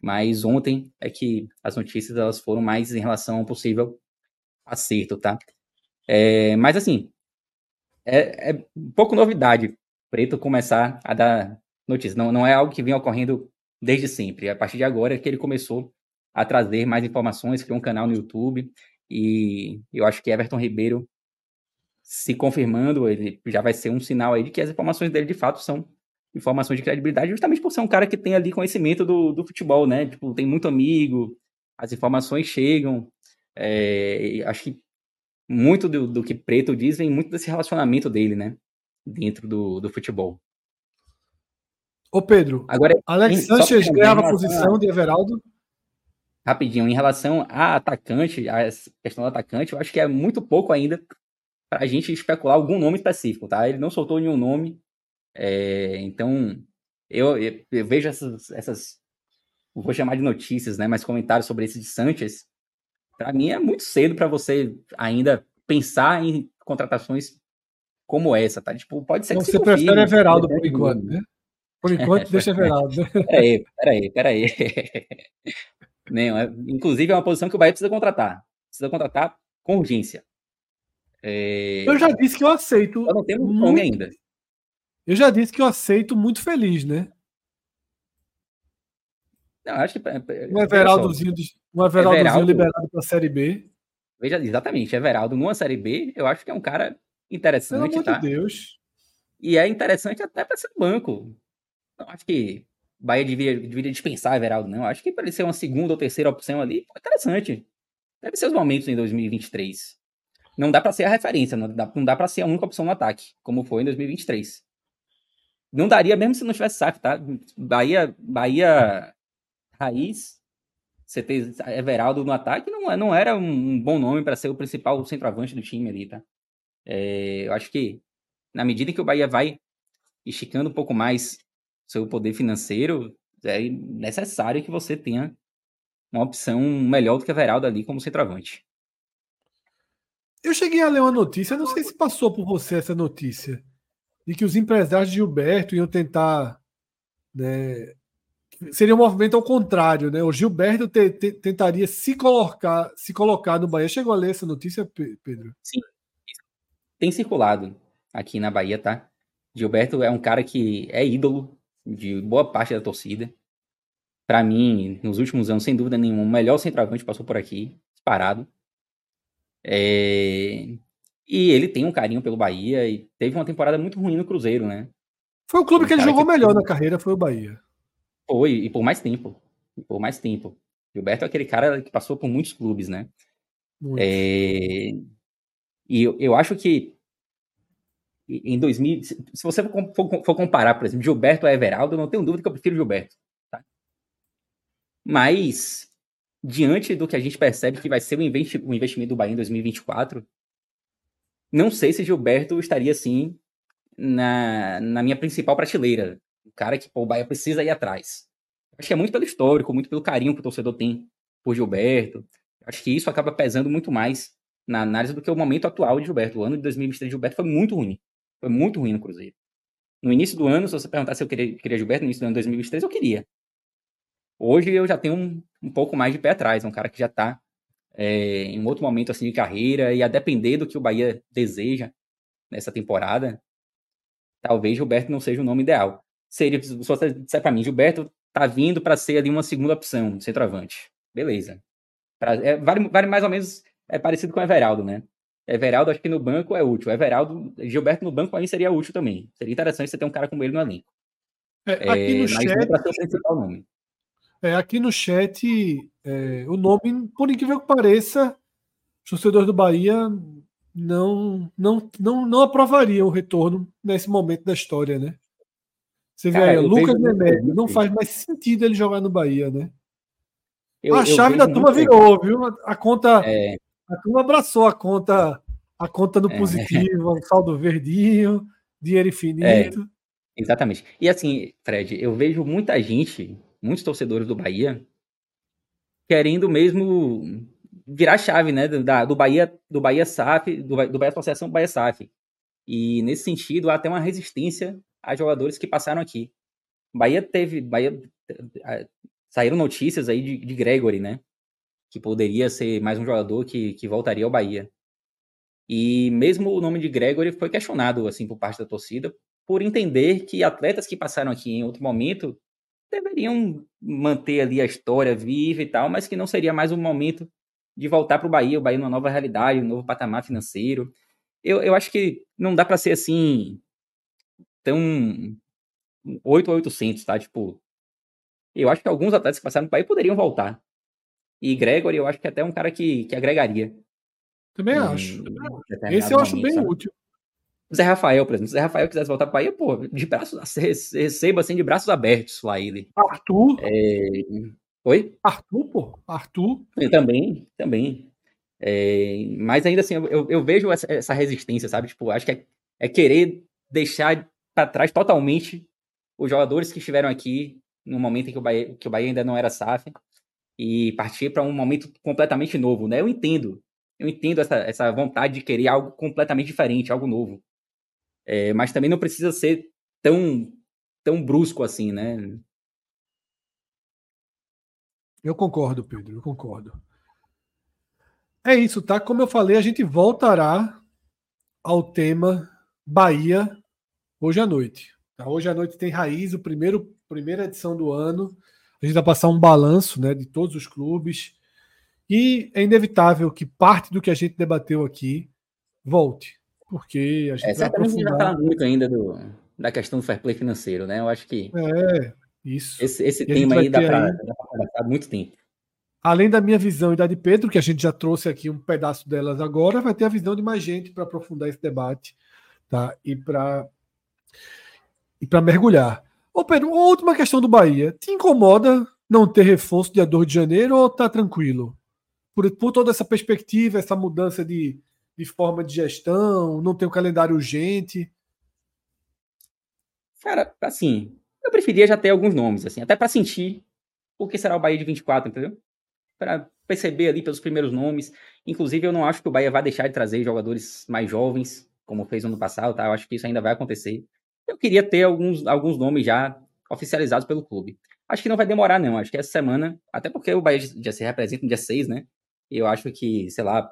Speaker 2: mas ontem é que as notícias elas foram mais em relação ao possível acerto, tá? É, mas assim, é, é pouco novidade Preto começar a dar notícias. Não, não é algo que vem ocorrendo desde sempre. A partir de agora é que ele começou a trazer mais informações, criou um canal no YouTube e eu acho que Everton Ribeiro se confirmando, ele já vai ser um sinal aí de que as informações dele de fato são informações de credibilidade, justamente por ser um cara que tem ali conhecimento do, do futebol, né? Tipo, tem muito amigo, as informações chegam, é, acho que muito do, do, que Preto diz vem muito desse relacionamento dele, né? Dentro do, do futebol.
Speaker 1: Ô Pedro, Agora, Alex em, Sanchez ganhava a posição de Everaldo?
Speaker 2: Rapidinho, em relação a atacante, a questão do atacante, eu acho que é muito pouco ainda para a gente especular algum nome específico, tá? Ele não soltou nenhum nome, é, então eu, eu, eu, vejo essas, essas, vou chamar de notícias, né? Mas comentários sobre esse de Sanchez, Para mim é muito cedo para você ainda pensar em contratações como essa, tá? Tipo, pode ser
Speaker 1: então,
Speaker 2: que
Speaker 1: você confirme, prefere Everaldo por enquanto, né? Por enquanto, deixa Everaldo.
Speaker 2: Peraí, peraí, peraí. Não, é, inclusive é uma posição que o Bahia precisa contratar. Precisa contratar com urgência.
Speaker 1: É... Eu já disse que eu aceito.
Speaker 2: Eu não temos muito... nome ainda.
Speaker 1: Eu já disse que eu aceito muito feliz, né?
Speaker 2: Não, acho que.
Speaker 1: Um Everaldozinho, um Everaldozinho Everaldo, liberado para a Série B.
Speaker 2: Veja, exatamente. Everaldo numa Série B, eu acho que é um cara interessante. Pelo
Speaker 1: tá? de Deus.
Speaker 2: E é interessante até para ser banco. Não acho que Bahia deveria, deveria dispensar Everaldo, não. Acho que para ele ser uma segunda ou terceira opção ali, é interessante. Deve ser os momentos em 2023. Não dá para ser a referência, não dá, não dá para ser a única opção no ataque, como foi em 2023. Não daria mesmo se não tivesse SAF, tá? Bahia, Bahia raiz, você ter Everaldo no ataque não, é, não era um bom nome para ser o principal centroavante do time ali, tá? É, eu acho que na medida que o Bahia vai esticando um pouco mais seu poder financeiro, é necessário que você tenha uma opção melhor do que Everaldo ali como centroavante.
Speaker 1: Eu cheguei a ler uma notícia, não sei se passou por você essa notícia, de que os empresários de Gilberto iam tentar. Né, seria um movimento ao contrário, né? O Gilberto te, te, tentaria se colocar, se colocar no Bahia. Chegou a ler essa notícia, Pedro?
Speaker 2: Sim. Tem circulado aqui na Bahia, tá? Gilberto é um cara que é ídolo de boa parte da torcida. Para mim, nos últimos anos, sem dúvida nenhuma, o melhor centroavante passou por aqui, parado. É... E ele tem um carinho pelo Bahia e teve uma temporada muito ruim no Cruzeiro, né?
Speaker 1: Foi o clube um que ele jogou que... melhor na carreira, foi o Bahia.
Speaker 2: Foi, e por mais tempo. E por mais tempo. Gilberto é aquele cara que passou por muitos clubes, né? É... E eu, eu acho que em 2000, se você for, for, comparar, por exemplo, Gilberto a Everaldo, eu não tenho dúvida que eu prefiro Gilberto. Tá? Mas, diante do que a gente percebe que vai ser o, investi o investimento do Bahia em 2024, não sei se Gilberto estaria assim na, na minha principal prateleira. O cara que pô, o Bahia precisa ir atrás. Acho que é muito pelo histórico, muito pelo carinho que o torcedor tem por Gilberto. Acho que isso acaba pesando muito mais na análise do que o momento atual de Gilberto. O ano de 2023 de Gilberto foi muito ruim. Foi muito ruim no Cruzeiro. No início do ano, se você perguntar se eu queria, queria Gilberto no início do ano de 2023, eu queria. Hoje eu já tenho um, um pouco mais de pé atrás. É um cara que já está é, em outro momento assim de carreira e a depender do que o Bahia deseja nessa temporada, talvez Gilberto não seja o nome ideal. Seria, se você disser para mim, Gilberto tá vindo para ser ali uma segunda opção, centroavante. Beleza. Pra, é, vale, vale mais ou menos é parecido com o Everaldo, né? Everaldo, acho que no banco é útil. Everaldo, Gilberto no banco aí seria útil também. Seria interessante você ter um cara como ele no elenco.
Speaker 1: É, aqui no é, chat, ser o principal nome. É, aqui no chat, é, o nome, por incrível que pareça, os torcedores do Bahia não, não, não, não aprovariam o retorno nesse momento da história, né? Você vê aí, Lucas Nemédio, não faz mais sentido ele jogar no Bahia, né? Eu, a chave da turma virou, viu? A conta, é... A turma abraçou a conta, a conta no é. positivo, o saldo verdinho, dinheiro infinito. É,
Speaker 2: exatamente. E assim, Fred, eu vejo muita gente, muitos torcedores do Bahia, querendo mesmo virar chave, né? Da, do Bahia, do Bahia SAF, do, do Bahia Associação Bahia SAF. E nesse sentido, há até uma resistência a jogadores que passaram aqui. Bahia teve. Bahia, saíram notícias aí de, de Gregory, né? que poderia ser mais um jogador que, que voltaria ao Bahia. E mesmo o nome de Gregory foi questionado assim por parte da torcida, por entender que atletas que passaram aqui em outro momento deveriam manter ali a história viva e tal, mas que não seria mais um momento de voltar para o Bahia, o Bahia numa nova realidade, um novo patamar financeiro. Eu, eu acho que não dá para ser assim tão 8 ou 800, tá? Tipo, eu acho que alguns atletas que passaram no Bahia poderiam voltar. E Gregory, eu acho que é até um cara que, que agregaria.
Speaker 1: Também acho. Esse eu acho bem sabe? útil.
Speaker 2: Zé Rafael, por exemplo. Se Zé Rafael quisesse voltar para Bahia, pô, de braços, receba assim de braços abertos lá ele.
Speaker 1: Arthur.
Speaker 2: É... Oi?
Speaker 1: Arthur, pô. Arthur.
Speaker 2: Eu também, também. É... Mas ainda assim, eu, eu vejo essa, essa, resistência, sabe? Tipo, acho que é, é querer deixar para trás totalmente os jogadores que estiveram aqui no momento em que o Bahia, que o Bahia ainda não era SAF e partir para um momento completamente novo, né? Eu entendo, eu entendo essa, essa vontade de querer algo completamente diferente, algo novo. É, mas também não precisa ser tão, tão brusco assim, né?
Speaker 1: Eu concordo, Pedro, eu concordo. É isso, tá? Como eu falei, a gente voltará ao tema Bahia hoje à noite. Tá? Hoje à noite tem Raiz, o primeiro primeira edição do ano. A gente vai passar um balanço, né, de todos os clubes. E é inevitável que parte do que a gente debateu aqui volte, porque a gente
Speaker 2: é, vai aprofundar... a gente muito ainda do, da questão do fair play financeiro, né? Eu acho que
Speaker 1: é isso.
Speaker 2: Esse, esse tema aí dá para conversar muito tempo.
Speaker 1: Além da minha visão e da de Pedro, que a gente já trouxe aqui um pedaço delas agora, vai ter a visão de mais gente para aprofundar esse debate, tá? E para e para mergulhar. Ô Pedro, uma última questão do Bahia. Te incomoda não ter reforço dia 2 de janeiro ou tá tranquilo? Por, por toda essa perspectiva, essa mudança de, de forma de gestão, não tem um calendário urgente?
Speaker 2: Cara, assim, eu preferia já ter alguns nomes, assim, até para sentir o que será o Bahia de 24, entendeu? Para perceber ali pelos primeiros nomes. Inclusive, eu não acho que o Bahia vai deixar de trazer jogadores mais jovens, como fez no ano passado, tá? Eu acho que isso ainda vai acontecer. Eu queria ter alguns, alguns nomes já oficializados pelo clube. Acho que não vai demorar, não. Acho que essa semana, até porque o Bahia já se representa no dia 6, né? E eu acho que, sei lá,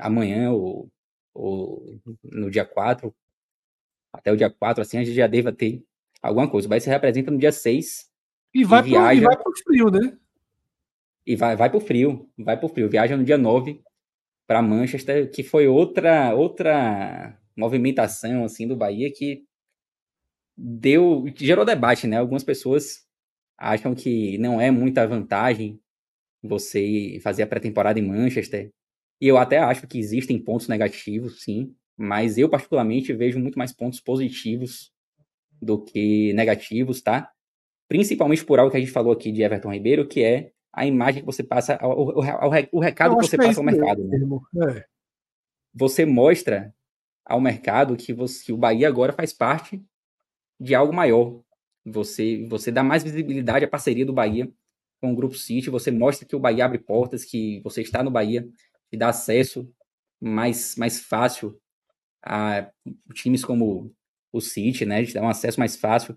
Speaker 2: amanhã ou, ou no dia 4, até o dia 4, assim, a gente já deva ter alguma coisa. O Bahia se representa no dia 6.
Speaker 1: E vai, e viaja, pro, e vai pro frio, né?
Speaker 2: E vai, vai pro frio, vai pro frio. Viaja no dia 9 para Manchester, que foi outra outra movimentação assim do Bahia que deu gerou debate, né? Algumas pessoas acham que não é muita vantagem você fazer a pré-temporada em Manchester. E eu até acho que existem pontos negativos, sim, mas eu particularmente vejo muito mais pontos positivos do que negativos, tá? Principalmente por algo que a gente falou aqui de Everton Ribeiro, que é a imagem que você passa, o, o, o recado que você que é passa ao mercado. Né? É. Você mostra ao mercado que, você, que o Bahia agora faz parte de algo maior. Você, você dá mais visibilidade à parceria do Bahia com o Grupo City, você mostra que o Bahia abre portas, que você está no Bahia, e dá acesso mais, mais fácil a times como o City, né? Dá um acesso mais fácil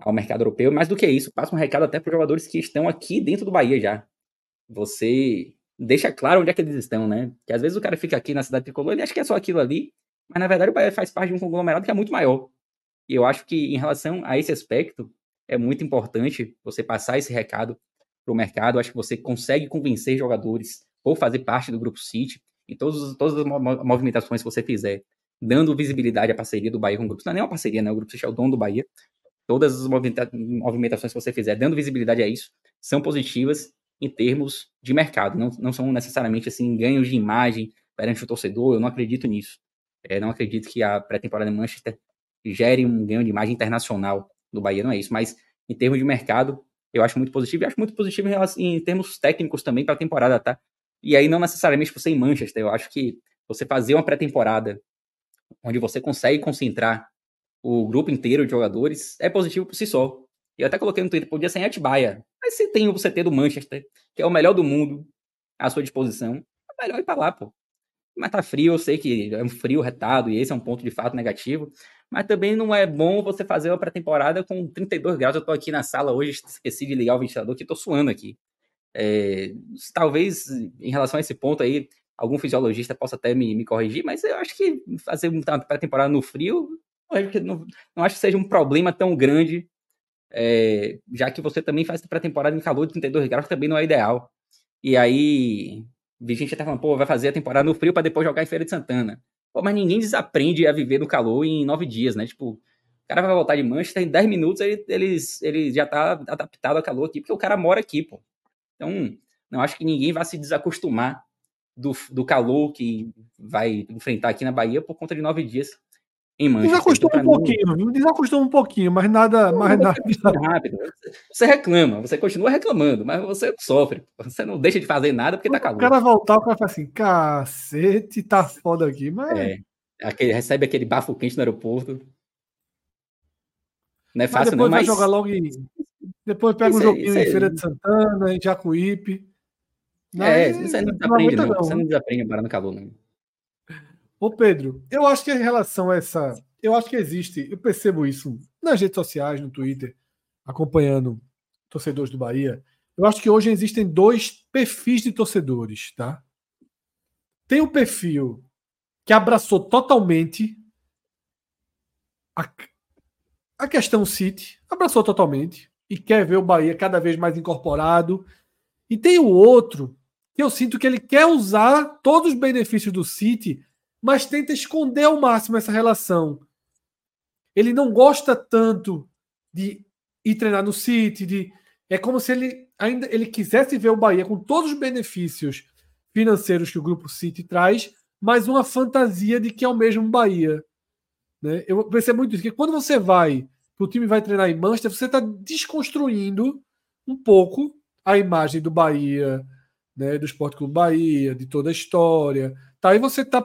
Speaker 2: ao mercado europeu. Mais do que isso, passa um recado até para os jogadores que estão aqui dentro do Bahia já. Você deixa claro onde é que eles estão, né? Que às vezes o cara fica aqui na cidade tricolor, ele acha que é só aquilo ali, mas na verdade o Bahia faz parte de um conglomerado que é muito maior. E eu acho que em relação a esse aspecto, é muito importante você passar esse recado para o mercado. Eu acho que você consegue convencer jogadores ou fazer parte do Grupo City em todos, todas as movimentações que você fizer, dando visibilidade à parceria do Bahia com o Grupo. Não é nem uma parceria, né? O Grupo City é o dono do Bahia. Todas as movimentações que você fizer, dando visibilidade a isso, são positivas em termos de mercado. Não, não são necessariamente assim ganhos de imagem perante o torcedor. Eu não acredito nisso. É, não acredito que a pré-temporada em Manchester gere um ganho de imagem internacional do Bahia, não é isso. Mas em termos de mercado, eu acho muito positivo e acho muito positivo em, relação, em termos técnicos também para a temporada, tá? E aí não necessariamente você em Manchester, eu acho que você fazer uma pré-temporada onde você consegue concentrar o grupo inteiro de jogadores é positivo por si só. Eu até coloquei no Twitter, podia ser em Atibaia. Mas se tem o CT do Manchester, que é o melhor do mundo à sua disposição, é melhor ir para lá, pô. Mas tá frio, eu sei que é um frio retado e esse é um ponto de fato negativo mas também não é bom você fazer uma pré-temporada com 32 graus. Eu tô aqui na sala hoje, esqueci de ligar o ventilador, que tô suando aqui. É, talvez, em relação a esse ponto aí, algum fisiologista possa até me, me corrigir, mas eu acho que fazer uma pré-temporada no frio, não, não, acho que seja um problema tão grande, é, já que você também faz pré-temporada em calor de 32 graus, também não é ideal. E aí, a gente até falando, pô, vai fazer a temporada no frio para depois jogar em Feira de Santana. Pô, mas ninguém desaprende a viver no calor em nove dias, né? Tipo, o cara vai voltar de Manchester, em dez minutos ele, ele, ele já tá adaptado ao calor aqui, porque o cara mora aqui, pô. Então, não acho que ninguém vai se desacostumar do, do calor que vai enfrentar aqui na Bahia por conta de nove dias em Manchester.
Speaker 1: Desacostuma um pouquinho, mim... desacostuma um pouquinho, mas nada. Não, mais nada.
Speaker 2: Rápido. Você reclama, você continua reclamando, mas você sofre. Você não deixa de fazer nada porque tá calor.
Speaker 1: O cara voltar, o cara fala assim: cacete, tá foda aqui, mas. É.
Speaker 2: Aquele, recebe aquele bafo quente no aeroporto. Não é fácil, não, mas.
Speaker 1: Vai jogar logo em, Depois pega isso um joguinho em Feira de Santana, em Jacuípe.
Speaker 2: É, você não desaprende, não. não. Você não desaprende para no calor, não.
Speaker 1: Ô, Pedro, eu acho que em relação a essa. Eu acho que existe, eu percebo isso nas redes sociais, no Twitter, acompanhando torcedores do Bahia. Eu acho que hoje existem dois perfis de torcedores, tá? Tem o perfil que abraçou totalmente a, a questão City, abraçou totalmente e quer ver o Bahia cada vez mais incorporado. E tem o outro que eu sinto que ele quer usar todos os benefícios do City, mas tenta esconder ao máximo essa relação. Ele não gosta tanto de ir treinar no City, de é como se ele ainda ele quisesse ver o Bahia com todos os benefícios financeiros que o grupo City traz, mas uma fantasia de que é o mesmo Bahia. Né? Eu percebo muito isso, que quando você vai, o time vai treinar em Manchester, você está desconstruindo um pouco a imagem do Bahia, né, do Esporte Clube Bahia, de toda a história. Tá? E você está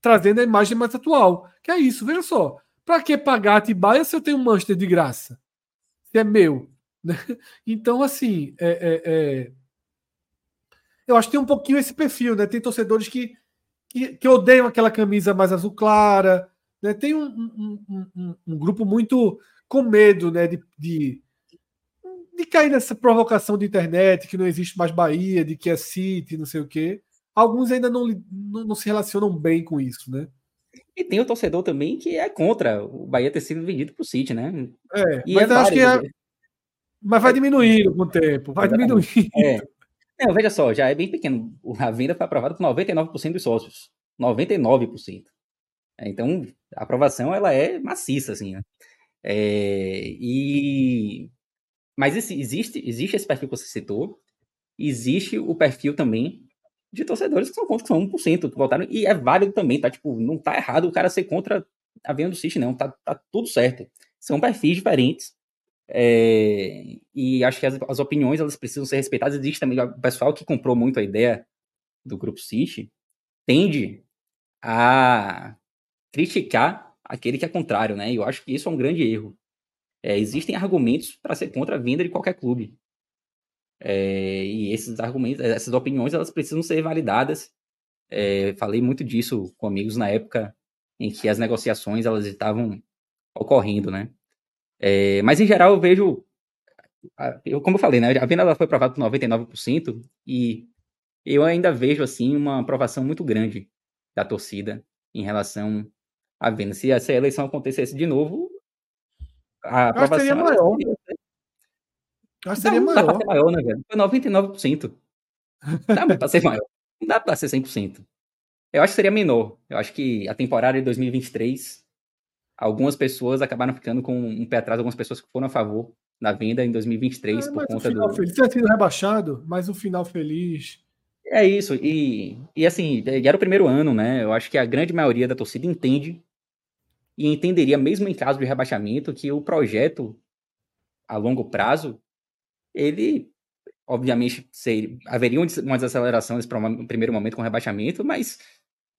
Speaker 1: trazendo a imagem mais atual. Que é isso, veja só. Para que pagar Atibaia se eu tenho um Manchester de graça? Se é meu. Né? Então, assim, é, é, é... eu acho que tem um pouquinho esse perfil, né? Tem torcedores que que, que odeiam aquela camisa mais azul clara. Né? Tem um, um, um, um, grupo muito com medo né? de, de, de, cair nessa provocação de internet, que não existe mais Bahia, de que é City, não sei o quê. Alguns ainda não, não, não se relacionam bem com isso, né?
Speaker 2: E tem o torcedor também que é contra o Bahia ter sido vendido para o City, né?
Speaker 1: É, e mas é acho que é... Mas vai diminuindo com o tempo, vai diminuindo. É.
Speaker 2: Não, veja só, já é bem pequeno. A venda foi aprovada por 99% dos sócios. 99%. É, então, a aprovação ela é maciça, assim. Né? É, e... Mas existe, existe esse perfil que você citou, existe o perfil também de torcedores que são contra, que são 1%, que votaram, e é válido também, tá? Tipo, não tá errado o cara ser contra a venda do City, não, tá, tá tudo certo. São perfis diferentes, é, e acho que as, as, opiniões elas precisam ser respeitadas. Existe também o pessoal que comprou muito a ideia do Grupo City tende a criticar aquele que é contrário, né? Eu acho que isso é um grande erro. É, existem argumentos para ser contra a venda de qualquer clube. É, e esses argumentos, essas opiniões, elas precisam ser validadas. É, falei muito disso com amigos na época em que as negociações elas estavam ocorrendo, né? É, mas em geral eu vejo, eu, como eu falei, né, a venda ela foi aprovada por 99% e eu ainda vejo assim uma aprovação muito grande da torcida em relação à venda. Se essa eleição acontecesse de novo, a aprovação seria
Speaker 1: maior. Seria, Acho que seria
Speaker 2: não, maior. Não dá pra ser maior, né, velho? Foi 99%. Dá pra ser maior. Não dá pra ser 100%. Eu acho que seria menor. Eu acho que a temporada de 2023 algumas pessoas acabaram ficando com um pé atrás, algumas pessoas que foram a favor da venda em 2023 é, por conta do.
Speaker 1: Feliz. Tinha sido rebaixado, mas um final feliz.
Speaker 2: É isso, e, e assim, era o primeiro ano, né? Eu acho que a grande maioria da torcida entende e entenderia, mesmo em caso de rebaixamento, que o projeto a longo prazo, ele, obviamente, seria, haveria uma desaceleração nesse primeiro momento com o rebaixamento, mas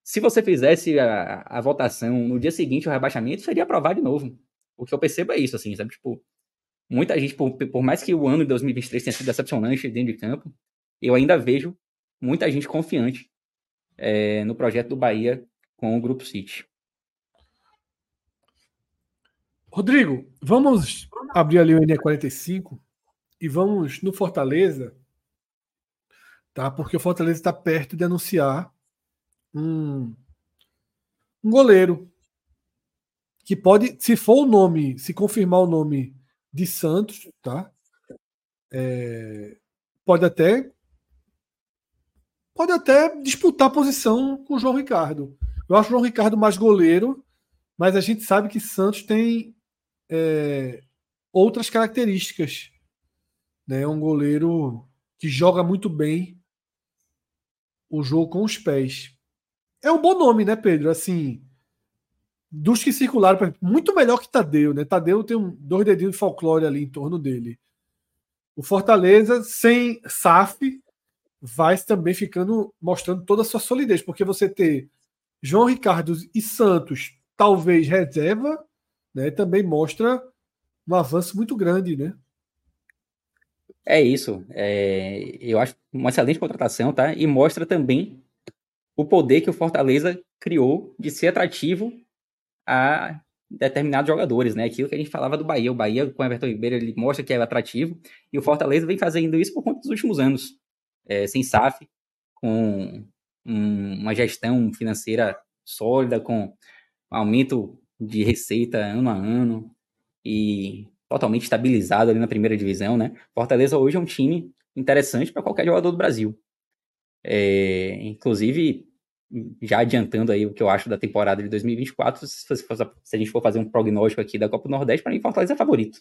Speaker 2: se você fizesse a, a votação no dia seguinte, o rebaixamento seria aprovado de novo. O que eu percebo é isso, assim, sabe? Tipo, muita gente, por, por mais que o ano de 2023 tenha sido decepcionante dentro de campo, eu ainda vejo muita gente confiante é, no projeto do Bahia com o Grupo City.
Speaker 1: Rodrigo, vamos abrir ali o NE45 e vamos no Fortaleza, tá? Porque o Fortaleza está perto de anunciar um, um goleiro que pode, se for o nome, se confirmar o nome de Santos, tá? É, pode até pode até disputar posição com o João Ricardo. Eu acho o João Ricardo mais goleiro, mas a gente sabe que Santos tem é, outras características. Né? É um goleiro que joga muito bem o jogo com os pés. É um bom nome, né, Pedro? Assim, dos que circularam, muito melhor que Tadeu, né? Tadeu tem um, dois dedinhos de folclore ali em torno dele. O Fortaleza, sem SAF, vai também ficando mostrando toda a sua solidez, porque você ter João Ricardo e Santos, talvez reserva, né, também mostra um avanço muito grande, né?
Speaker 2: É isso. É, eu acho uma excelente contratação, tá? E mostra também o poder que o Fortaleza criou de ser atrativo a determinados jogadores, né? Aquilo que a gente falava do Bahia. O Bahia, com o Everton Ribeiro, ele mostra que é atrativo. E o Fortaleza vem fazendo isso por conta dos últimos anos. É, sem SAF, com um, uma gestão financeira sólida, com aumento de receita ano a ano e totalmente estabilizado ali na primeira divisão, né? Fortaleza hoje é um time interessante para qualquer jogador do Brasil. É, inclusive, já adiantando aí o que eu acho da temporada de 2024, se, se, a gente for fazer um prognóstico aqui da Copa do Nordeste, para mim Fortaleza é favorito.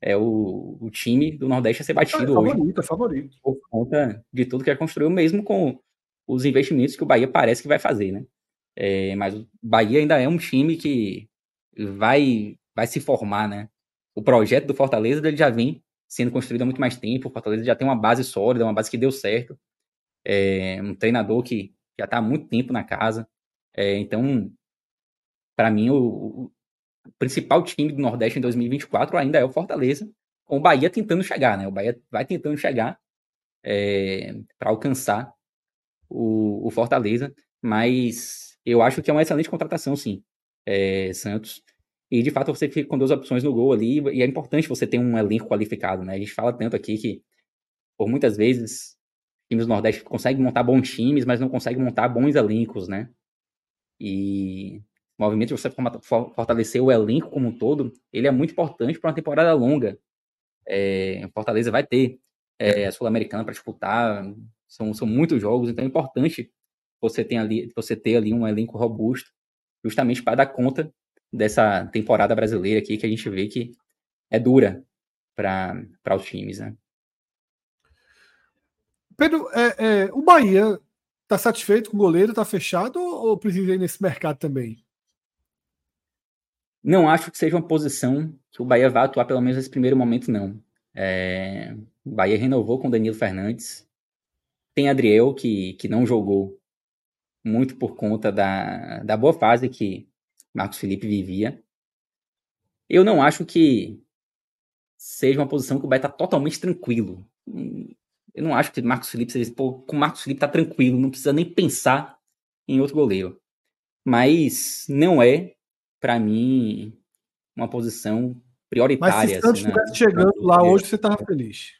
Speaker 2: É o, o time do Nordeste a ser batido é,
Speaker 1: hoje.
Speaker 2: Favorito,
Speaker 1: é favorito.
Speaker 2: Por conta de tudo que já construiu, mesmo com os investimentos que o Bahia parece que vai fazer, né? É, mas o Bahia ainda é um time que vai, vai se formar, né? O projeto do Fortaleza ele já vem sendo construído há muito mais tempo. O Fortaleza já tem uma base sólida, uma base que deu certo. É, um treinador que já está há muito tempo na casa. É, então, para mim, o, o, principal time do Nordeste em 2024 ainda é o Fortaleza, com o Bahia tentando chegar, né? O Bahia vai tentando chegar é, para alcançar o, o, Fortaleza, mas eu acho que é uma excelente contratação, sim, Santos. E de fato você fica com duas opções no gol ali, e é importante você ter um elenco qualificado, né? A gente fala tanto aqui que, por muitas vezes, times do Nordeste conseguem montar bons times, mas não conseguem montar bons elencos, né? E o movimento de você fortalecer o elenco como um todo, ele é muito importante para uma temporada longa. É, Fortaleza vai ter é, a Sul-Americana para disputar, são, são muitos jogos, então é importante você ter ali, você ter ali um elenco robusto, justamente para dar conta dessa temporada brasileira aqui que a gente vê que é dura para os times, né?
Speaker 1: Pedro, é, é, o Bahia está satisfeito com o goleiro? Está fechado ou precisa ir nesse mercado também?
Speaker 2: Não acho que seja uma posição que o Bahia vá atuar, pelo menos nesse primeiro momento, não. É, o Bahia renovou com o Danilo Fernandes. Tem Adriel, que, que não jogou muito por conta da, da boa fase que Marcos Felipe vivia. Eu não acho que seja uma posição que o Bahia está totalmente tranquilo. Eu não acho que Marcos Felipe seja. Pô, com o Marcos Felipe tá tranquilo, não precisa nem pensar em outro goleiro. Mas não é, para mim, uma posição prioritária. Mas se
Speaker 1: Santos estivesse assim, chegando lá hoje, você tava feliz.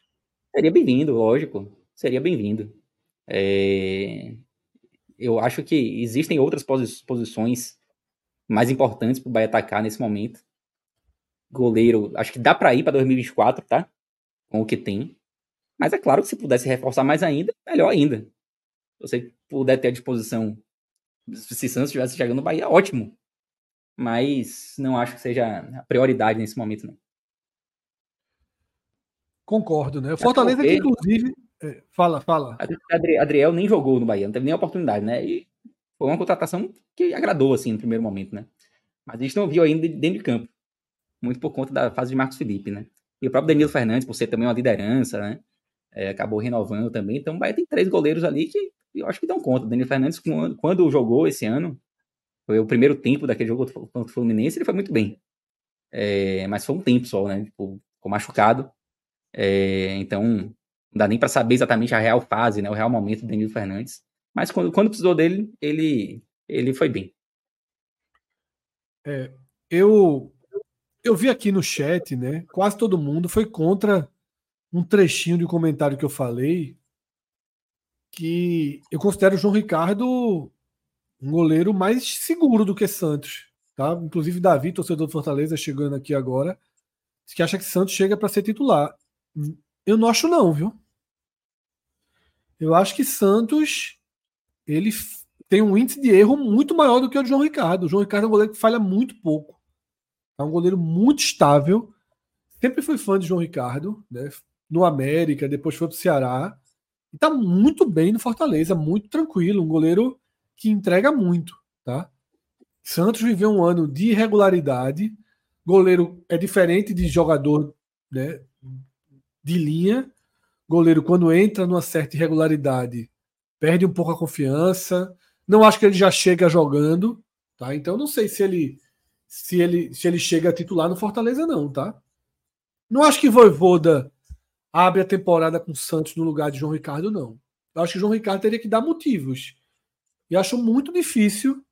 Speaker 2: Seria bem-vindo, lógico. Seria bem-vindo. É... Eu acho que existem outras posi posições mais importantes para o Bahia atacar nesse momento. Goleiro, acho que dá para ir para 2024, tá? Com o que tem. Mas é claro que se pudesse reforçar mais ainda, melhor ainda. Se você puder ter à disposição, se Santos estivesse chegando no Bahia, ótimo. Mas não acho que seja a prioridade nesse momento, não.
Speaker 1: Concordo, né? O Fortaleza, porque... que, inclusive. É, fala, fala.
Speaker 2: Adriel nem jogou no Bahia, não teve nem oportunidade, né? E foi uma contratação que agradou, assim, no primeiro momento, né? Mas a gente não viu ainda dentro de campo. Muito por conta da fase de Marcos Felipe, né? E o próprio Danilo Fernandes, por ser também uma liderança, né? é, acabou renovando também. Então Bahia tem três goleiros ali que eu acho que dão conta. O Danilo Fernandes, quando jogou esse ano, foi o primeiro tempo daquele jogo contra o Fluminense, ele foi muito bem. É, mas foi um tempo só, né? Tipo, ficou machucado. É, então, não dá nem para saber exatamente a real fase, né? O real momento do Danilo Fernandes. Mas quando, quando precisou dele, ele, ele foi bem.
Speaker 1: É, eu, eu vi aqui no chat, né? Quase todo mundo foi contra um trechinho de um comentário que eu falei que eu considero o João Ricardo um goleiro mais seguro do que Santos. Tá? Inclusive, Davi, torcedor do Fortaleza, chegando aqui agora, que acha que Santos chega para ser titular. Eu não acho, não, viu? Eu acho que Santos ele tem um índice de erro muito maior do que o de João Ricardo. O João Ricardo é um goleiro que falha muito pouco. É um goleiro muito estável. Sempre fui fã de João Ricardo, né? no América, depois foi para o Ceará. E tá muito bem no Fortaleza, muito tranquilo, um goleiro que entrega muito, tá? Santos viveu um ano de irregularidade. Goleiro é diferente de jogador né, de linha. Goleiro, quando entra numa certa irregularidade, perde um pouco a confiança. Não acho que ele já chega jogando, tá? Então não sei se ele se ele se ele chega a titular no Fortaleza não, tá? Não acho que Voivoda abre a temporada com o Santos no lugar de João Ricardo, não. Eu acho que o João Ricardo teria que dar motivos. E acho muito difícil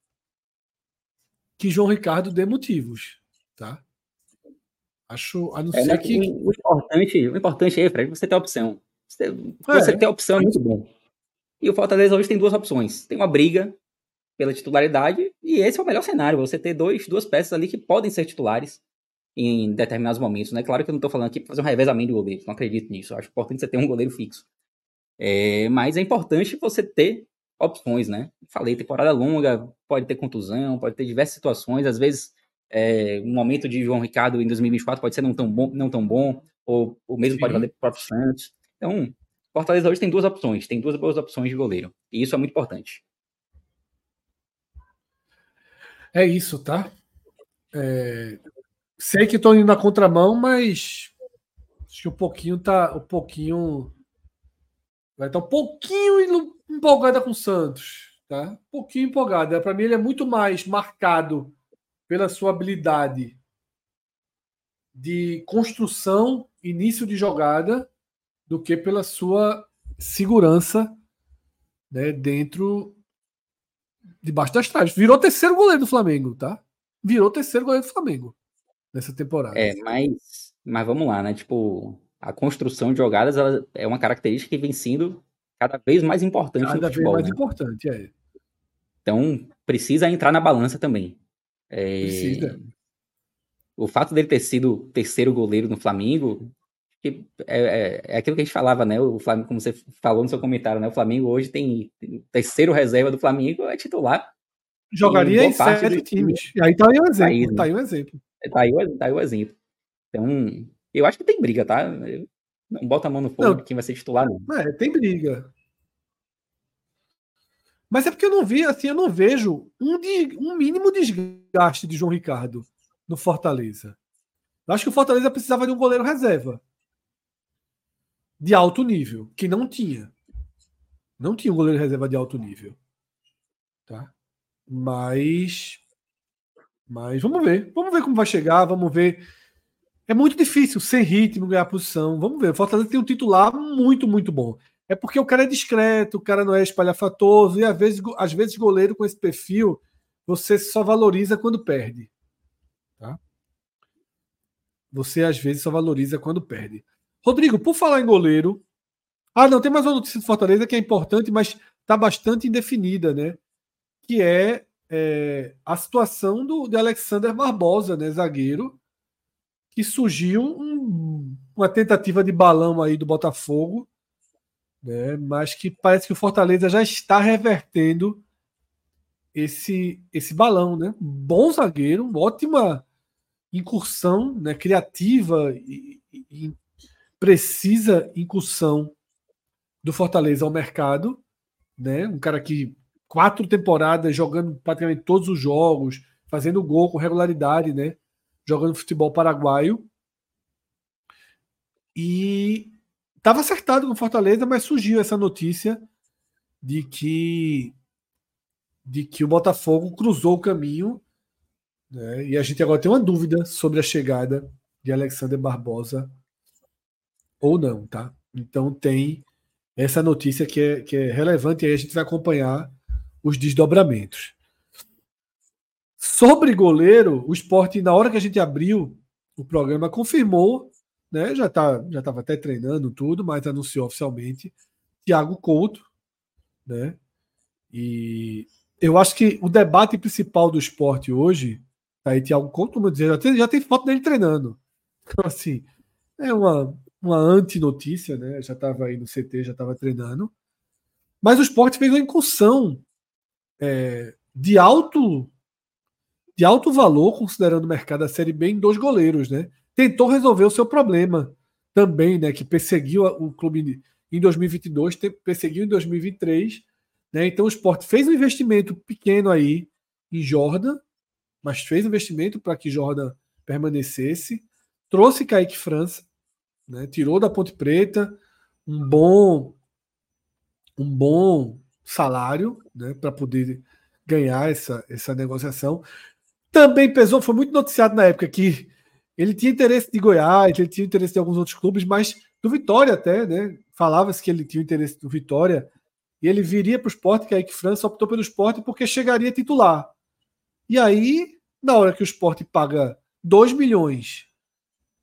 Speaker 1: que João Ricardo dê motivos, tá? Acho, a não é, ser que...
Speaker 2: O, importante, o importante é, Fred, você ter opção. Você, é. você ter opção é muito bom. E o Fortaleza hoje tem duas opções. Tem uma briga pela titularidade, e esse é o melhor cenário, você ter dois, duas peças ali que podem ser titulares em determinados momentos, né? Claro que eu não estou falando aqui para fazer um revezamento de goleiros, não acredito nisso. Eu acho importante você ter um goleiro fixo. É, mas é importante você ter opções, né? Falei, temporada longa, pode ter contusão, pode ter diversas situações, às vezes é, um momento de João Ricardo em 2024 pode ser não tão bom, não tão bom ou o mesmo Sim. pode valer para o próprio Santos. Então, Fortaleza hoje tem duas opções, tem duas boas opções de goleiro, e isso é muito importante.
Speaker 1: É isso, tá? É... Sei que estou indo na contramão, mas acho que um pouquinho tá. Um pouquinho. Vai estar tá um pouquinho empolgada com o Santos. Tá? Um pouquinho empolgada. Para mim, ele é muito mais marcado pela sua habilidade de construção, início de jogada, do que pela sua segurança né, dentro debaixo das traves. Virou terceiro goleiro do Flamengo, tá? Virou terceiro goleiro do Flamengo nessa temporada.
Speaker 2: É, mas, mas vamos lá, né? Tipo, a construção de jogadas é uma característica que vem sendo cada vez mais importante cada no futebol.
Speaker 1: Cada vez
Speaker 2: mais
Speaker 1: né? importante, é.
Speaker 2: Então, precisa entrar na balança também. É... Precisa. O fato dele ter sido terceiro goleiro no Flamengo que é, é, é, aquilo que a gente falava, né? O Flamengo, como você falou no seu comentário, né? O Flamengo hoje tem o terceiro reserva do Flamengo é titular.
Speaker 1: Jogaria em sete times. E aí tá aí o exemplo. País, tá aí o exemplo.
Speaker 2: Tá aí, tá aí o exemplo. Então, eu acho que tem briga, tá? não bota a mão no fogo não, quem vai ser titular, não.
Speaker 1: É, tem briga. Mas é porque eu não vi, assim, eu não vejo um, de, um mínimo desgaste de João Ricardo no Fortaleza. Eu acho que o Fortaleza precisava de um goleiro reserva de alto nível, que não tinha. Não tinha um goleiro reserva de alto nível. Tá? Mas. Mas vamos ver. Vamos ver como vai chegar. Vamos ver. É muito difícil, sem ritmo, ganhar posição. Vamos ver. O Fortaleza tem um titular muito, muito bom. É porque o cara é discreto, o cara não é espalhafatoso, e às vezes, às vezes goleiro com esse perfil, você só valoriza quando perde. Tá? Você às vezes só valoriza quando perde. Rodrigo, por falar em goleiro. Ah, não, tem mais uma notícia do Fortaleza que é importante, mas está bastante indefinida, né? Que é, é a situação do, de Alexander Barbosa, né? Zagueiro, que surgiu um, uma tentativa de balão aí do Botafogo, né? Mas que parece que o Fortaleza já está revertendo esse, esse balão, né? Bom zagueiro, ótima incursão, né? Criativa e, e precisa incursão do Fortaleza ao mercado, né? Um cara que quatro temporadas jogando praticamente todos os jogos, fazendo gol com regularidade, né? Jogando futebol paraguaio. E estava acertado com Fortaleza, mas surgiu essa notícia de que de que o Botafogo cruzou o caminho, né? E a gente agora tem uma dúvida sobre a chegada de Alexander Barbosa ou não, tá? Então tem essa notícia que é, que é relevante e aí a gente vai acompanhar os desdobramentos. Sobre goleiro, o esporte, na hora que a gente abriu o programa, confirmou, né? Já tá, já estava até treinando tudo, mas anunciou oficialmente Thiago Couto, né? E eu acho que o debate principal do esporte hoje, tá aí Thiago Couto, como dizer, já tem, já tem foto dele treinando. Então, assim, é uma, uma antinotícia, né? Já estava aí no CT, já estava treinando. Mas o esporte fez uma incursão é, de alto de alto valor, considerando o mercado da Série B, em dois goleiros, né? Tentou resolver o seu problema também, né? Que perseguiu o clube em 2022, perseguiu em 2023, né? Então o esporte fez um investimento pequeno aí em Jordan, mas fez um investimento para que Jordan permanecesse, trouxe Kaique França, né? Tirou da Ponte Preta um bom um bom salário, né, para poder ganhar essa, essa negociação. Também pesou, foi muito noticiado na época que ele tinha interesse de Goiás, ele tinha interesse de alguns outros clubes, mas do Vitória até, né? Falava-se que ele tinha interesse do Vitória e ele viria para o esporte, que a Ike França optou pelo esporte porque chegaria titular. E aí, na hora que o esporte paga 2 milhões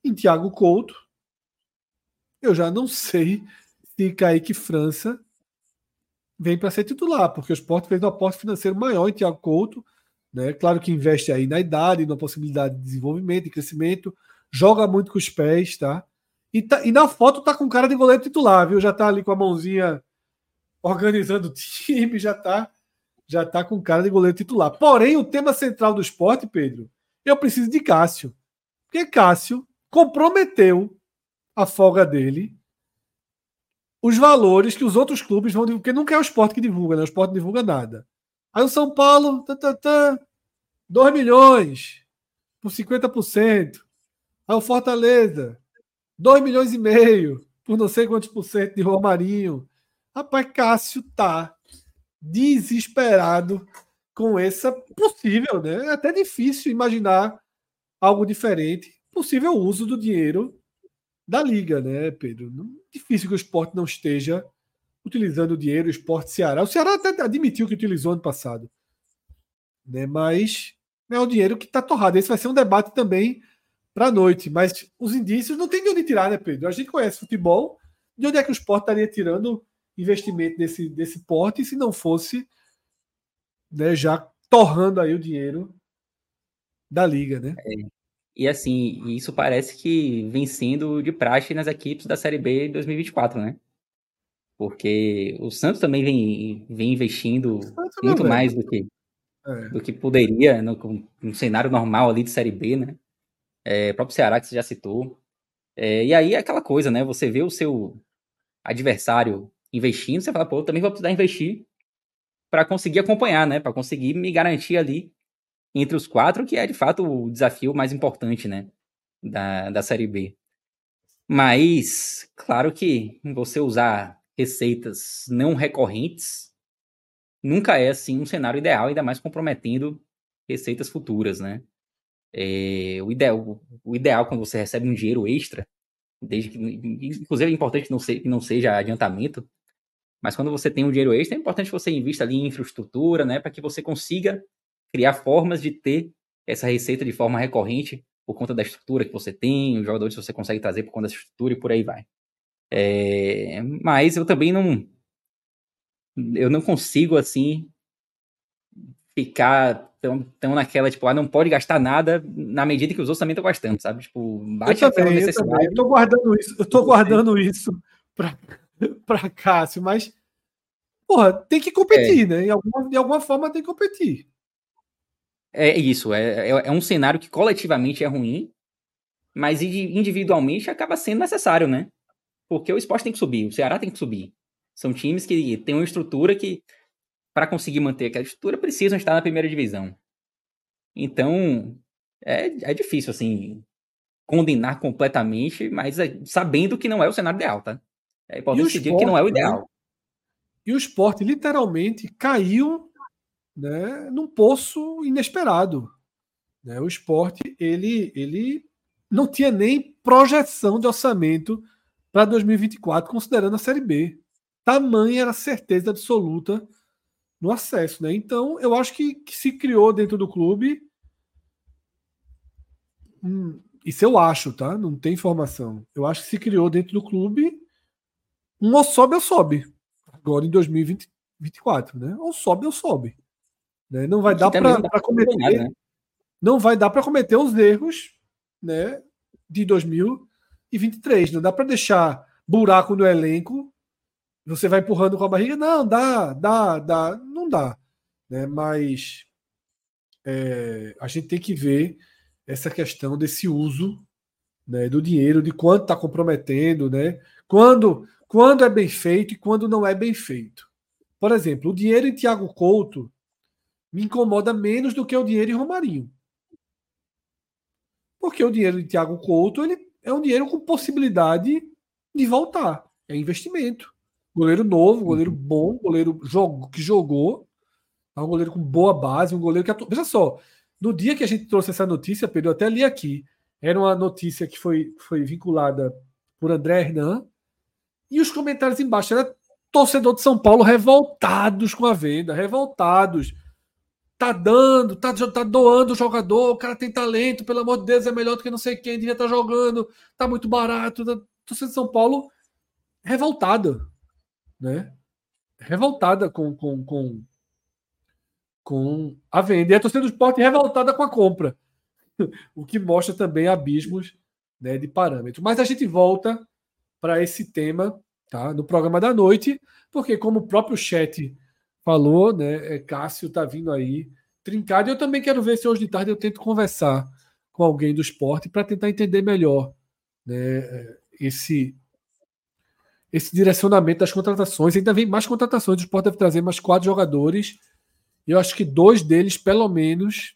Speaker 1: em Thiago Couto, eu já não sei se Kaique França vem para ser titular, porque o esporte fez um aporte financeiro maior em Thiago Couto. Né? Claro que investe aí na idade, na possibilidade de desenvolvimento, de crescimento, joga muito com os pés, tá? E, tá, e na foto tá com cara de goleiro titular, viu? Já tá ali com a mãozinha organizando o time, já tá, já tá com cara de goleiro titular. Porém, o tema central do esporte, Pedro, eu preciso de Cássio. Porque Cássio comprometeu a folga dele os valores que os outros clubes vão divulgar, porque nunca é o esporte que divulga, né? O esporte não divulga nada. Aí o São Paulo, tá, tá, tá, 2 milhões por 50%. Aí o Fortaleza, 2 milhões e meio, por não sei quantos por cento de Romarinho. Rapaz, Cássio tá desesperado com essa possível, né? É até difícil imaginar algo diferente, possível uso do dinheiro da liga, né, Pedro? Difícil que o esporte não esteja utilizando o dinheiro, o esporte Ceará. O Ceará até admitiu que utilizou ano passado, né? Mas é o dinheiro que está torrado. Esse vai ser um debate também para a noite, mas os indícios não tem de onde tirar, né, Pedro? A gente conhece futebol, de onde é que o esporte estaria tirando investimento desse, desse porte se não fosse né, já torrando aí o dinheiro da liga, né?
Speaker 2: É. E assim, isso parece que vem sendo de praxe nas equipes da Série B 2024, né? Porque o Santos também vem, vem investindo muito mais do que, é. do que poderia no, no cenário normal ali de Série B, né? é, próprio Ceará que você já citou. É, e aí é aquela coisa, né? Você vê o seu adversário investindo, você fala, pô, eu também vou precisar investir para conseguir acompanhar, né? Para conseguir me garantir ali entre os quatro, que é de fato o desafio mais importante, né? Da, da Série B. Mas, claro que você usar receitas não recorrentes nunca é, assim, um cenário ideal, ainda mais comprometendo receitas futuras, né? É, o, ideal, o ideal quando você recebe um dinheiro extra, desde que, inclusive é importante não ser, que não seja adiantamento, mas quando você tem um dinheiro extra, é importante que você invista ali em infraestrutura, né, para que você consiga criar formas de ter essa receita de forma recorrente por conta da estrutura que você tem, os jogadores que você consegue trazer por conta da estrutura e por aí vai. É, mas eu também não eu não consigo assim ficar tão, tão naquela, tipo, ah, não pode gastar nada na medida que os outros também estão gastando, sabe? Tipo,
Speaker 1: bate eu também. Eu, também. eu tô guardando isso, eu tô guardando isso pra, pra Cássio, mas, porra, tem que competir, é. né? De alguma, de alguma forma tem que competir.
Speaker 2: É isso, é, é, é um cenário que coletivamente é ruim, mas individualmente acaba sendo necessário, né? Porque o esporte tem que subir, o Ceará tem que subir. São times que têm uma estrutura que para conseguir manter aquela estrutura, precisam estar na primeira divisão. Então, é, é difícil, assim, condenar completamente, mas é, sabendo que não é o cenário ideal, tá? É importante dizer que não é o ideal. Né?
Speaker 1: E o esporte literalmente caiu né, num poço inesperado. Né? O esporte, ele, ele não tinha nem projeção de orçamento para 2024, considerando a Série B. Tamanha era a certeza absoluta no acesso, né? Então, eu acho que, que se criou dentro do clube. Hum, isso eu acho, tá? Não tem informação. Eu acho que se criou dentro do clube um ou sobe ou sobe. Agora em 2024, né? Ou sobe ou sobe. Né? Não vai dar para cometer. Nada, né? Não vai dar para cometer os erros, né? De 2023. Não dá para deixar buraco no elenco você vai empurrando com a barriga, não, dá, dá, dá, não dá. Né? Mas é, a gente tem que ver essa questão desse uso né, do dinheiro, de quanto está comprometendo, né? quando, quando é bem feito e quando não é bem feito. Por exemplo, o dinheiro em Tiago Couto me incomoda menos do que o dinheiro em Romarinho. Porque o dinheiro de Tiago Couto ele é um dinheiro com possibilidade de voltar. É investimento. Goleiro novo, goleiro uhum. bom, goleiro jogo, que jogou. É um goleiro com boa base, um goleiro que atu... Veja só, no dia que a gente trouxe essa notícia, Pedro, eu até li aqui. Era uma notícia que foi, foi vinculada por André Hernan. E os comentários embaixo era torcedor de São Paulo revoltados com a venda, revoltados. Tá dando, tá, tá doando o jogador, o cara tem talento, pelo amor de Deus, é melhor do que não sei quem, devia estar tá jogando, tá muito barato. Tá... Torcedor de São Paulo revoltada, né? Revoltada com, com, com, com a venda. E a torcida do esporte revoltada com a compra. o que mostra também abismos né, de parâmetro. Mas a gente volta para esse tema tá, no programa da noite, porque como o próprio chat falou, né, é, Cássio está vindo aí trincado. Eu também quero ver se hoje de tarde eu tento conversar com alguém do esporte para tentar entender melhor né, esse esse direcionamento das contratações. Ainda vem mais contratações. O esporte deve trazer mais quatro jogadores. Eu acho que dois deles, pelo menos,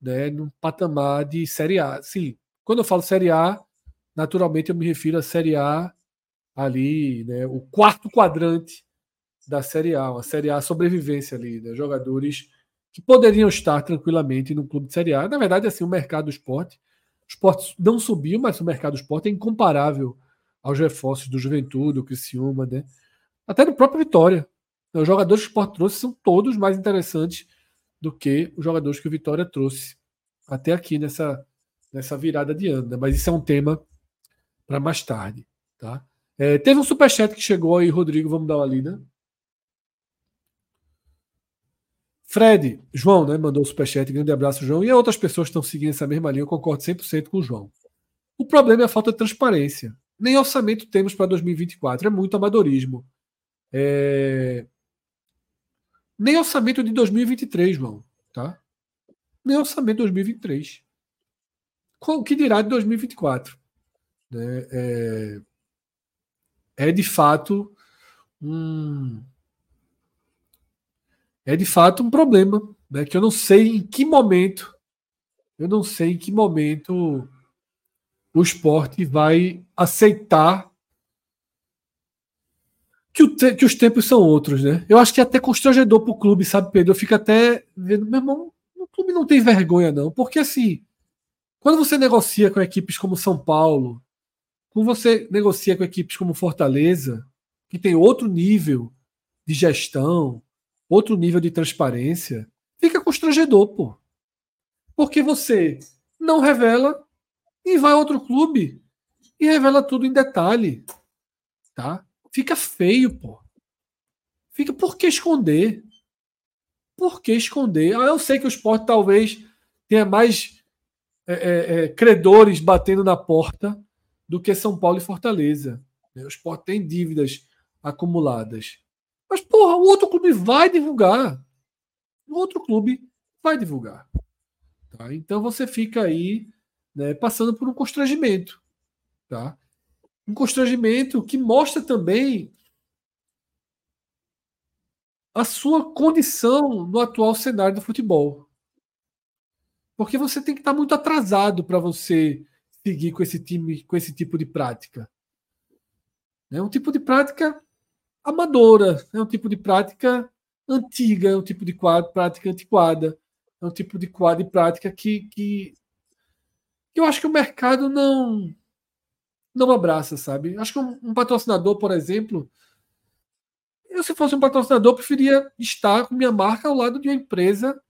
Speaker 1: né, num patamar de Série A. Sim, quando eu falo Série A, naturalmente eu me refiro à Série A ali, né, o quarto quadrante da Série A, uma Série A sobrevivência ali, né, jogadores que poderiam estar tranquilamente no clube de Série A. Na verdade, assim, o mercado do esporte, o esporte não subiu, mas o mercado do esporte é incomparável aos reforços do Juventude, do Criciúma, né? até do próprio Vitória. Os jogadores que o esporte trouxe são todos mais interessantes do que os jogadores que o Vitória trouxe até aqui nessa, nessa virada de ano. Né? Mas isso é um tema para mais tarde. Tá? É, teve um superchat que chegou aí, Rodrigo, vamos dar uma lida. Fred, João, né, mandou o superchat, grande abraço, João. E outras pessoas estão seguindo essa mesma linha, eu concordo 100% com o João. O problema é a falta de transparência. Nem orçamento temos para 2024, é muito amadorismo. É... Nem orçamento de 2023, João. Tá? Nem orçamento de 2023. O que dirá de 2024? Né? É... é de fato um. É de fato um problema. Né? Que eu não sei em que momento. Eu não sei em que momento o esporte vai aceitar que, te, que, os tempos são outros, né? Eu acho que é até constrangedor para o clube, sabe, Pedro? Eu fico até vendo, meu irmão, o clube não tem vergonha, não. Porque assim, quando você negocia com equipes como São Paulo, quando você negocia com equipes como Fortaleza, que tem outro nível de gestão, outro nível de transparência, fica constrangedor, pô. Porque você não revela e vai a outro clube e revela tudo em detalhe. Tá? Fica feio, pô. Fica por que esconder? Por que esconder? Ah, eu sei que o esporte talvez tenha mais é, é, é, credores batendo na porta do que São Paulo e Fortaleza. O esporte tem dívidas acumuladas. Mas, porra, o outro clube vai divulgar. O outro clube vai divulgar. Tá? Então você fica aí né, passando por um constrangimento. Tá? Um constrangimento que mostra também a sua condição no atual cenário do futebol. Porque você tem que estar muito atrasado para você seguir com esse time, com esse tipo de prática. É um tipo de prática amadora, é um tipo de prática antiga, é um tipo de prática antiquada, é um tipo de quadro de prática que, que eu acho que o mercado não não abraça, sabe? Acho que um, um patrocinador, por exemplo, eu se fosse um patrocinador preferia estar com minha marca ao lado de uma empresa,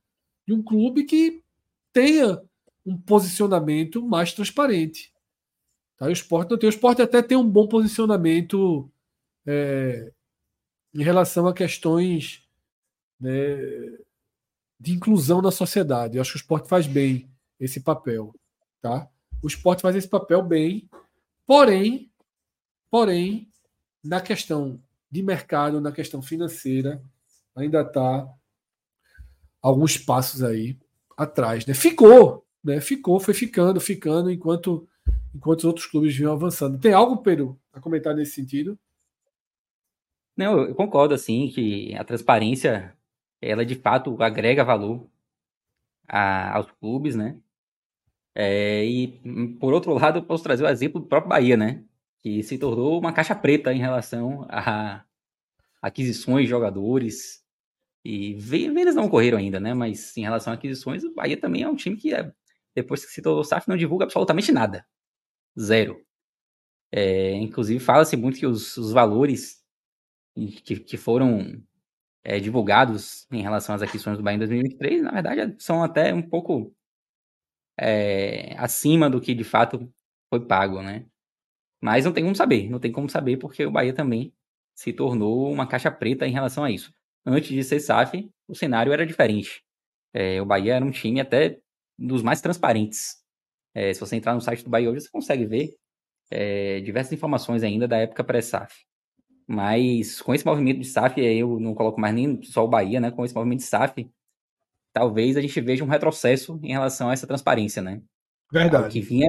Speaker 1: de um clube que tenha um posicionamento mais transparente. Tá? O esporte não tem. O esporte até tem um bom posicionamento é, em relação a questões né, de inclusão na sociedade. Eu acho que o esporte faz bem esse papel. Tá? O esporte faz esse papel bem, porém, porém, na questão de mercado, na questão financeira, ainda está alguns passos aí atrás. Né? Ficou, né? Ficou, foi ficando, ficando, enquanto, enquanto os outros clubes vinham avançando. Tem algo, Pedro, a comentar nesse sentido?
Speaker 2: Não, eu concordo, assim, que a transparência, ela de fato agrega valor a, aos clubes, né? É, e, por outro lado, eu posso trazer o exemplo do próprio Bahia, né? Que se tornou uma caixa preta em relação a aquisições de jogadores. E vendas não ocorreram ainda, né? Mas em relação a aquisições, o Bahia também é um time que, é, depois que se tornou SAF, não divulga absolutamente nada. Zero. É, inclusive, fala-se muito que os, os valores que, que foram é, divulgados em relação às aquisições do Bahia em 2023, na verdade, são até um pouco é, acima do que de fato foi pago, né? Mas não tem como saber, não tem como saber porque o Bahia também se tornou uma caixa preta em relação a isso. Antes de ser SAF, o cenário era diferente. É, o Bahia era um time até dos mais transparentes. É, se você entrar no site do Bahia hoje, você consegue ver diversas informações ainda da época pré-SAF. Mas com esse movimento de SAF, eu não coloco mais nem só o Bahia, né? Com esse movimento de SAF, talvez a gente veja um retrocesso em relação a essa transparência, né?
Speaker 1: Verdade.
Speaker 2: que vinha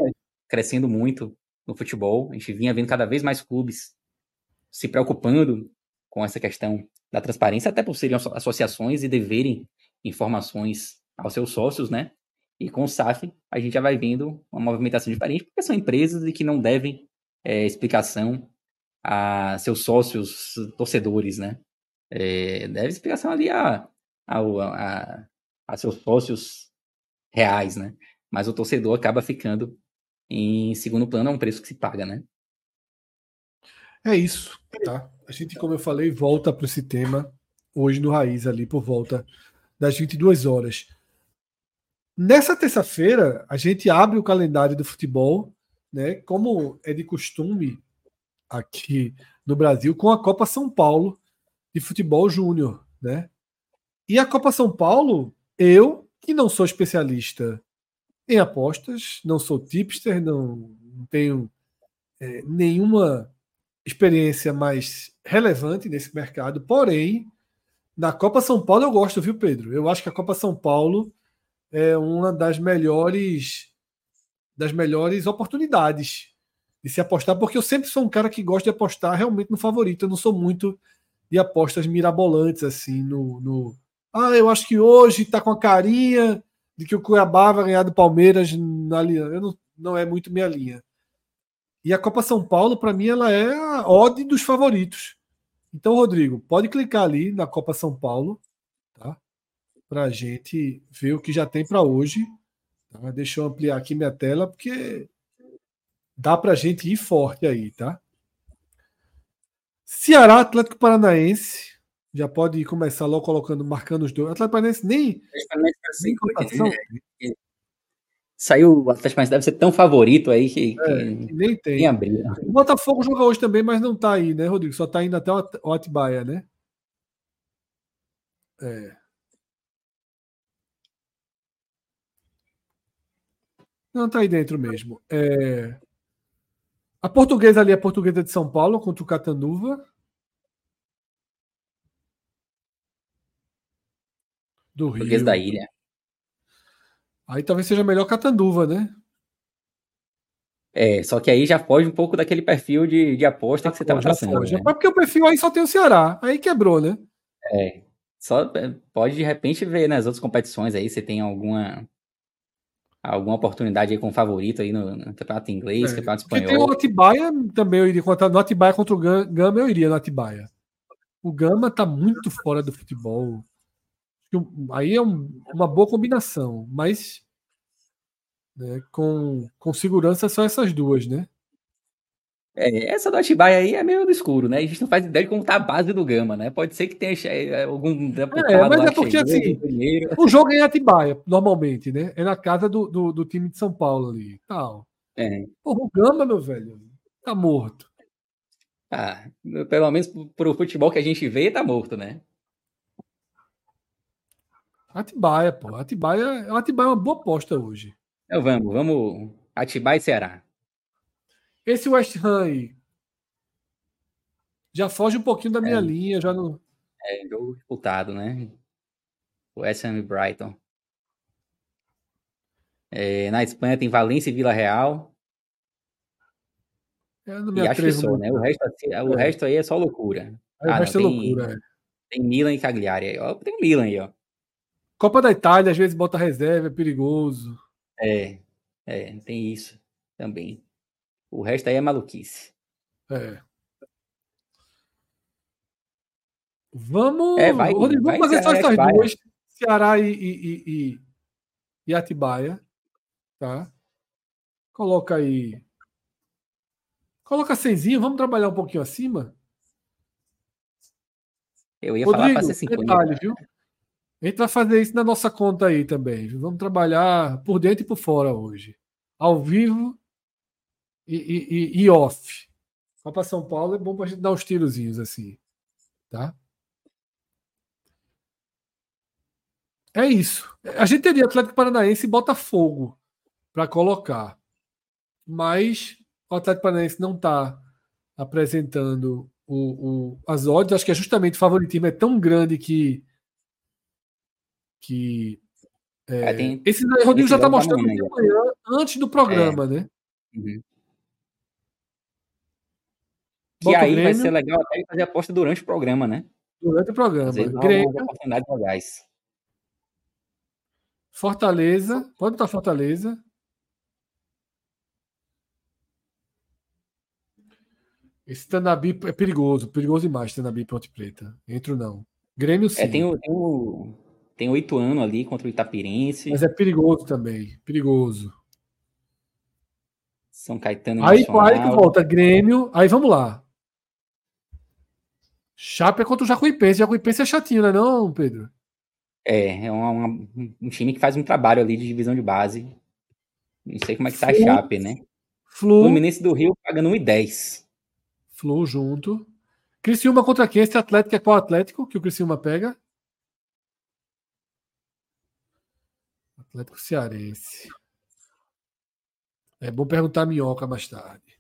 Speaker 2: crescendo muito no futebol, a gente vinha vendo cada vez mais clubes se preocupando com essa questão da transparência, até por serem associações e deverem informações aos seus sócios, né? E com o SAF, a gente já vai vendo uma movimentação diferente, porque são empresas e que não devem é, explicação a seus sócios torcedores, né? É, deve explicação ali a, a, a, a seus sócios reais, né? Mas o torcedor acaba ficando em segundo plano, é um preço que se paga, né?
Speaker 1: É isso, tá? A gente, como eu falei, volta para esse tema hoje no Raiz, ali por volta das 22 horas. Nessa terça-feira, a gente abre o calendário do futebol, né? Como é de costume aqui no Brasil, com a Copa São Paulo de Futebol Júnior, né? E a Copa São Paulo eu, que não sou especialista em apostas, não sou tipster, não, tenho é, nenhuma experiência mais relevante nesse mercado, porém, na Copa São Paulo eu gosto, viu, Pedro? Eu acho que a Copa São Paulo é uma das melhores das melhores oportunidades de se apostar, porque eu sempre sou um cara que gosta de apostar realmente no favorito. Eu não sou muito de apostas mirabolantes assim no, no ah, eu acho que hoje está com a carinha de que o Cuiabá vai ganhar do Palmeiras na linha. Eu não, não é muito minha linha. E a Copa São Paulo, para mim, ela é a ode dos favoritos. Então, Rodrigo, pode clicar ali na Copa São Paulo, tá? Para a gente ver o que já tem para hoje. Tá? Deixa eu ampliar aqui minha tela, porque dá para a gente ir forte aí, tá? Ceará, Atlético Paranaense, já pode começar logo colocando, marcando os dois. Atlético Paranaense nem. nem cotação.
Speaker 2: Saiu, o Atlético Paranaense deve ser tão favorito aí que,
Speaker 1: é, que nem tem. O Botafogo joga hoje também, mas não tá aí, né, Rodrigo? Só tá indo até o Atibaia, né? É. Não, tá aí dentro mesmo. É... A portuguesa ali é a portuguesa de São Paulo contra o Catanduva. Do Rio.
Speaker 2: da Ilha.
Speaker 1: Aí talvez seja melhor Catanduva, né?
Speaker 2: É, só que aí já foge um pouco daquele perfil de, de aposta que você estava traçando. Foge.
Speaker 1: Né? porque o perfil aí só tem o Ceará. Aí quebrou, né?
Speaker 2: É. Só é, pode de repente ver nas outras competições aí se tem alguma alguma oportunidade aí com favorito aí no, no campeonato inglês, é, campeonato espanhol. Porque
Speaker 1: tem o Atibaia também, eu iria contar no Atibaia contra o Gama, eu iria no Atibaia. O Gama tá muito fora do futebol. Aí é um, uma boa combinação, mas né, com, com segurança são essas duas, né?
Speaker 2: É, essa do Atibaia aí é meio no escuro, né? A gente não faz ideia de como tá a base do Gama, né? Pode ser que tenha é, algum
Speaker 1: É, mas é porque assim, o jogo é em Atibaia, normalmente, né? É na casa do, do, do time de São Paulo ali tal. É. Porra, o Gama, meu velho, tá morto.
Speaker 2: Ah, pelo menos pro futebol que a gente vê, tá morto, né?
Speaker 1: Atibaia, pô. Atibaia, Atibaia é uma boa aposta hoje.
Speaker 2: Então vamos, vamos. Atibaia e Ceará.
Speaker 1: Esse West Ham aí já foge um pouquinho da minha é, linha, já não.
Speaker 2: É jogo disputado, né? West Ham e Brighton. É, na Espanha tem Valência e Vila Real. e acho que só, né? O resto, assim, o é. resto aí é só loucura.
Speaker 1: Aí ah, o resto não, é tem, loucura. É.
Speaker 2: Tem Milan e Cagliari. Tem Milan aí, ó.
Speaker 1: Copa da Itália, às vezes bota reserva, é perigoso.
Speaker 2: É, é, tem isso também. O resto aí é maluquice.
Speaker 1: É. Vamos, é, vai, Rodrigo, vamos fazer só essas duas. Ceará e, e, e, e Atibaia. Tá? Coloca aí. Coloca 100, vamos trabalhar um pouquinho acima?
Speaker 2: Eu ia Rodrigo, falar para ser 50. Detalhe,
Speaker 1: viu? A gente vai fazer isso na nossa conta aí também. Vamos trabalhar por dentro e por fora hoje. Ao vivo e, e, e off. Copa São Paulo é bom para a gente dar uns tirozinhos assim. Tá? É isso. A gente teria Atlético Paranaense e Botafogo para colocar. Mas o Atlético Paranaense não está apresentando o, o, as odds. Acho que é justamente o favoritismo é tão grande que que é, é, tem, esse Rodrigo já está mostrando de manhã, antes do programa, é. né? Uhum.
Speaker 2: Que aí Grêmio, vai ser legal até fazer aposta durante o programa, né?
Speaker 1: Durante o programa. Grêmio, Fortaleza, pode botar Fortaleza. Esse Tanabi é perigoso, perigoso demais, Tanabi Ponte Preta. Entro não. Grêmio sim.
Speaker 2: É, tem o, tem o tem oito anos ali contra o Itapirense.
Speaker 1: Mas é perigoso também. Perigoso.
Speaker 2: São Caetano.
Speaker 1: Aí, aí que volta Grêmio. Aí vamos lá. Chape é contra o Jacuipense. Jacuipense é chatinho, né, não, Pedro?
Speaker 2: É, é uma, uma, um time que faz um trabalho ali de divisão de base. Não sei como é que tá Flu, a Chape, né?
Speaker 1: Flu.
Speaker 2: Fluminense do Rio pagando 1,10.
Speaker 1: Flu junto. Criciúma contra quem? Esse Atlético é qual Atlético que o Criciúma pega? Atlético Cearense. É bom perguntar a Minhoca mais tarde.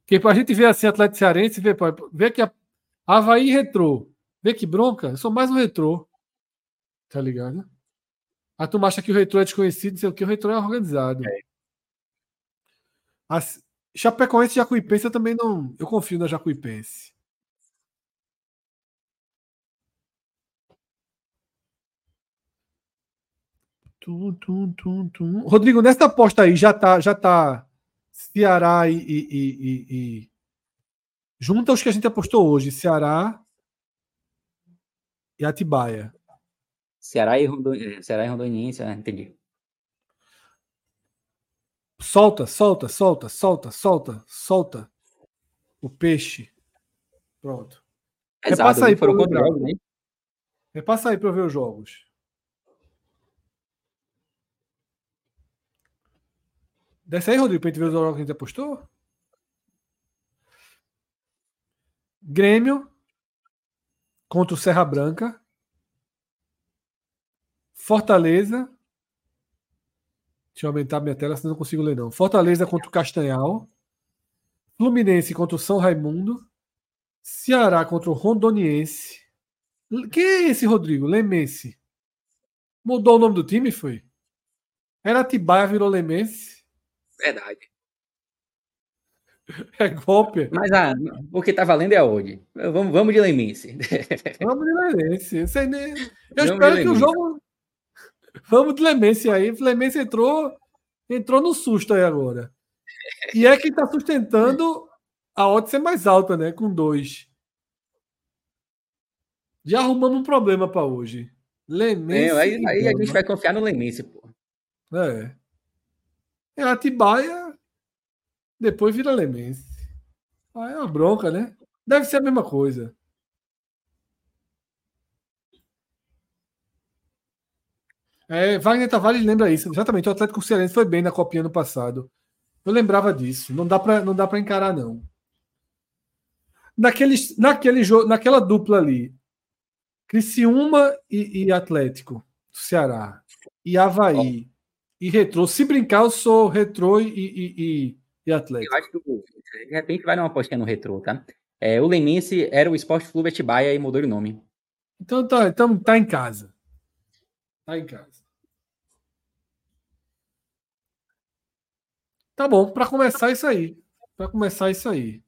Speaker 1: Porque para a gente ver assim, Atlético Cearense, ver, ver que a Havaí retrô. Vê que bronca, eu sou mais um retrô. Tá ligado? A turma acha que o retrô é desconhecido, não sei o que, o retrô é organizado. É. As, Chapecoense e Jacuipense eu também não. Eu confio na Jacuipense. Tum, tum, tum, tum. Rodrigo, nessa aposta aí já tá, já tá Ceará e, e, e, e, junta os que a gente apostou hoje, Ceará e Atibaia.
Speaker 2: Ceará e, Rondo... Ceará e Rondoniense, ah, entendi.
Speaker 1: Solta, solta, solta, solta, solta, solta o peixe. Pronto.
Speaker 2: Exato, Repassa aí para ver. Jogos, né?
Speaker 1: Repassa aí para ver os jogos. Desce aí, Rodrigo, pra gente ver os jogos que a gente apostou. Grêmio contra o Serra Branca. Fortaleza. Deixa eu aumentar minha tela, senão não consigo ler, não. Fortaleza contra o Castanhal. Fluminense contra o São Raimundo. Ceará contra o Rondoniense. Quem é esse, Rodrigo? Lemense. Mudou o nome do time, foi? Era Tibaia, virou Lemense.
Speaker 2: Verdade.
Speaker 1: É golpe.
Speaker 2: Mas ah, o que tá valendo é hoje. Vamos, vamos de Lemense.
Speaker 1: Vamos de Lemense. Eu vamos espero que o jogo. Vamos de Lemense aí. Lemense entrou, entrou no susto aí agora. E é quem tá sustentando a odd ser mais alta, né? Com dois. Já arrumamos um problema para hoje.
Speaker 2: Lemense. É, aí, aí a gente vai confiar no Lemense, pô.
Speaker 1: É. É Atibaia, depois vira Lemense. Aí é uma bronca, né? Deve ser a mesma coisa. É, Wagner Tavares lembra isso. Exatamente, o Atlético Cearense foi bem na Copinha no passado. Eu lembrava disso. Não dá para não dá para encarar não. Naquele, naquele jogo, naquela dupla ali, Criciúma e, e Atlético do Ceará e Havaí e retrô. Se brincar, eu sou retrô e, e, e, e Atlético.
Speaker 2: Eu acho que de repente vai dar uma apostinha no retrô, tá? É, o Lemense era o Esporte Clube Atibaia e mudou o nome.
Speaker 1: Então tá, então tá em casa. Tá em casa. Tá bom, para começar isso aí. Para começar isso aí.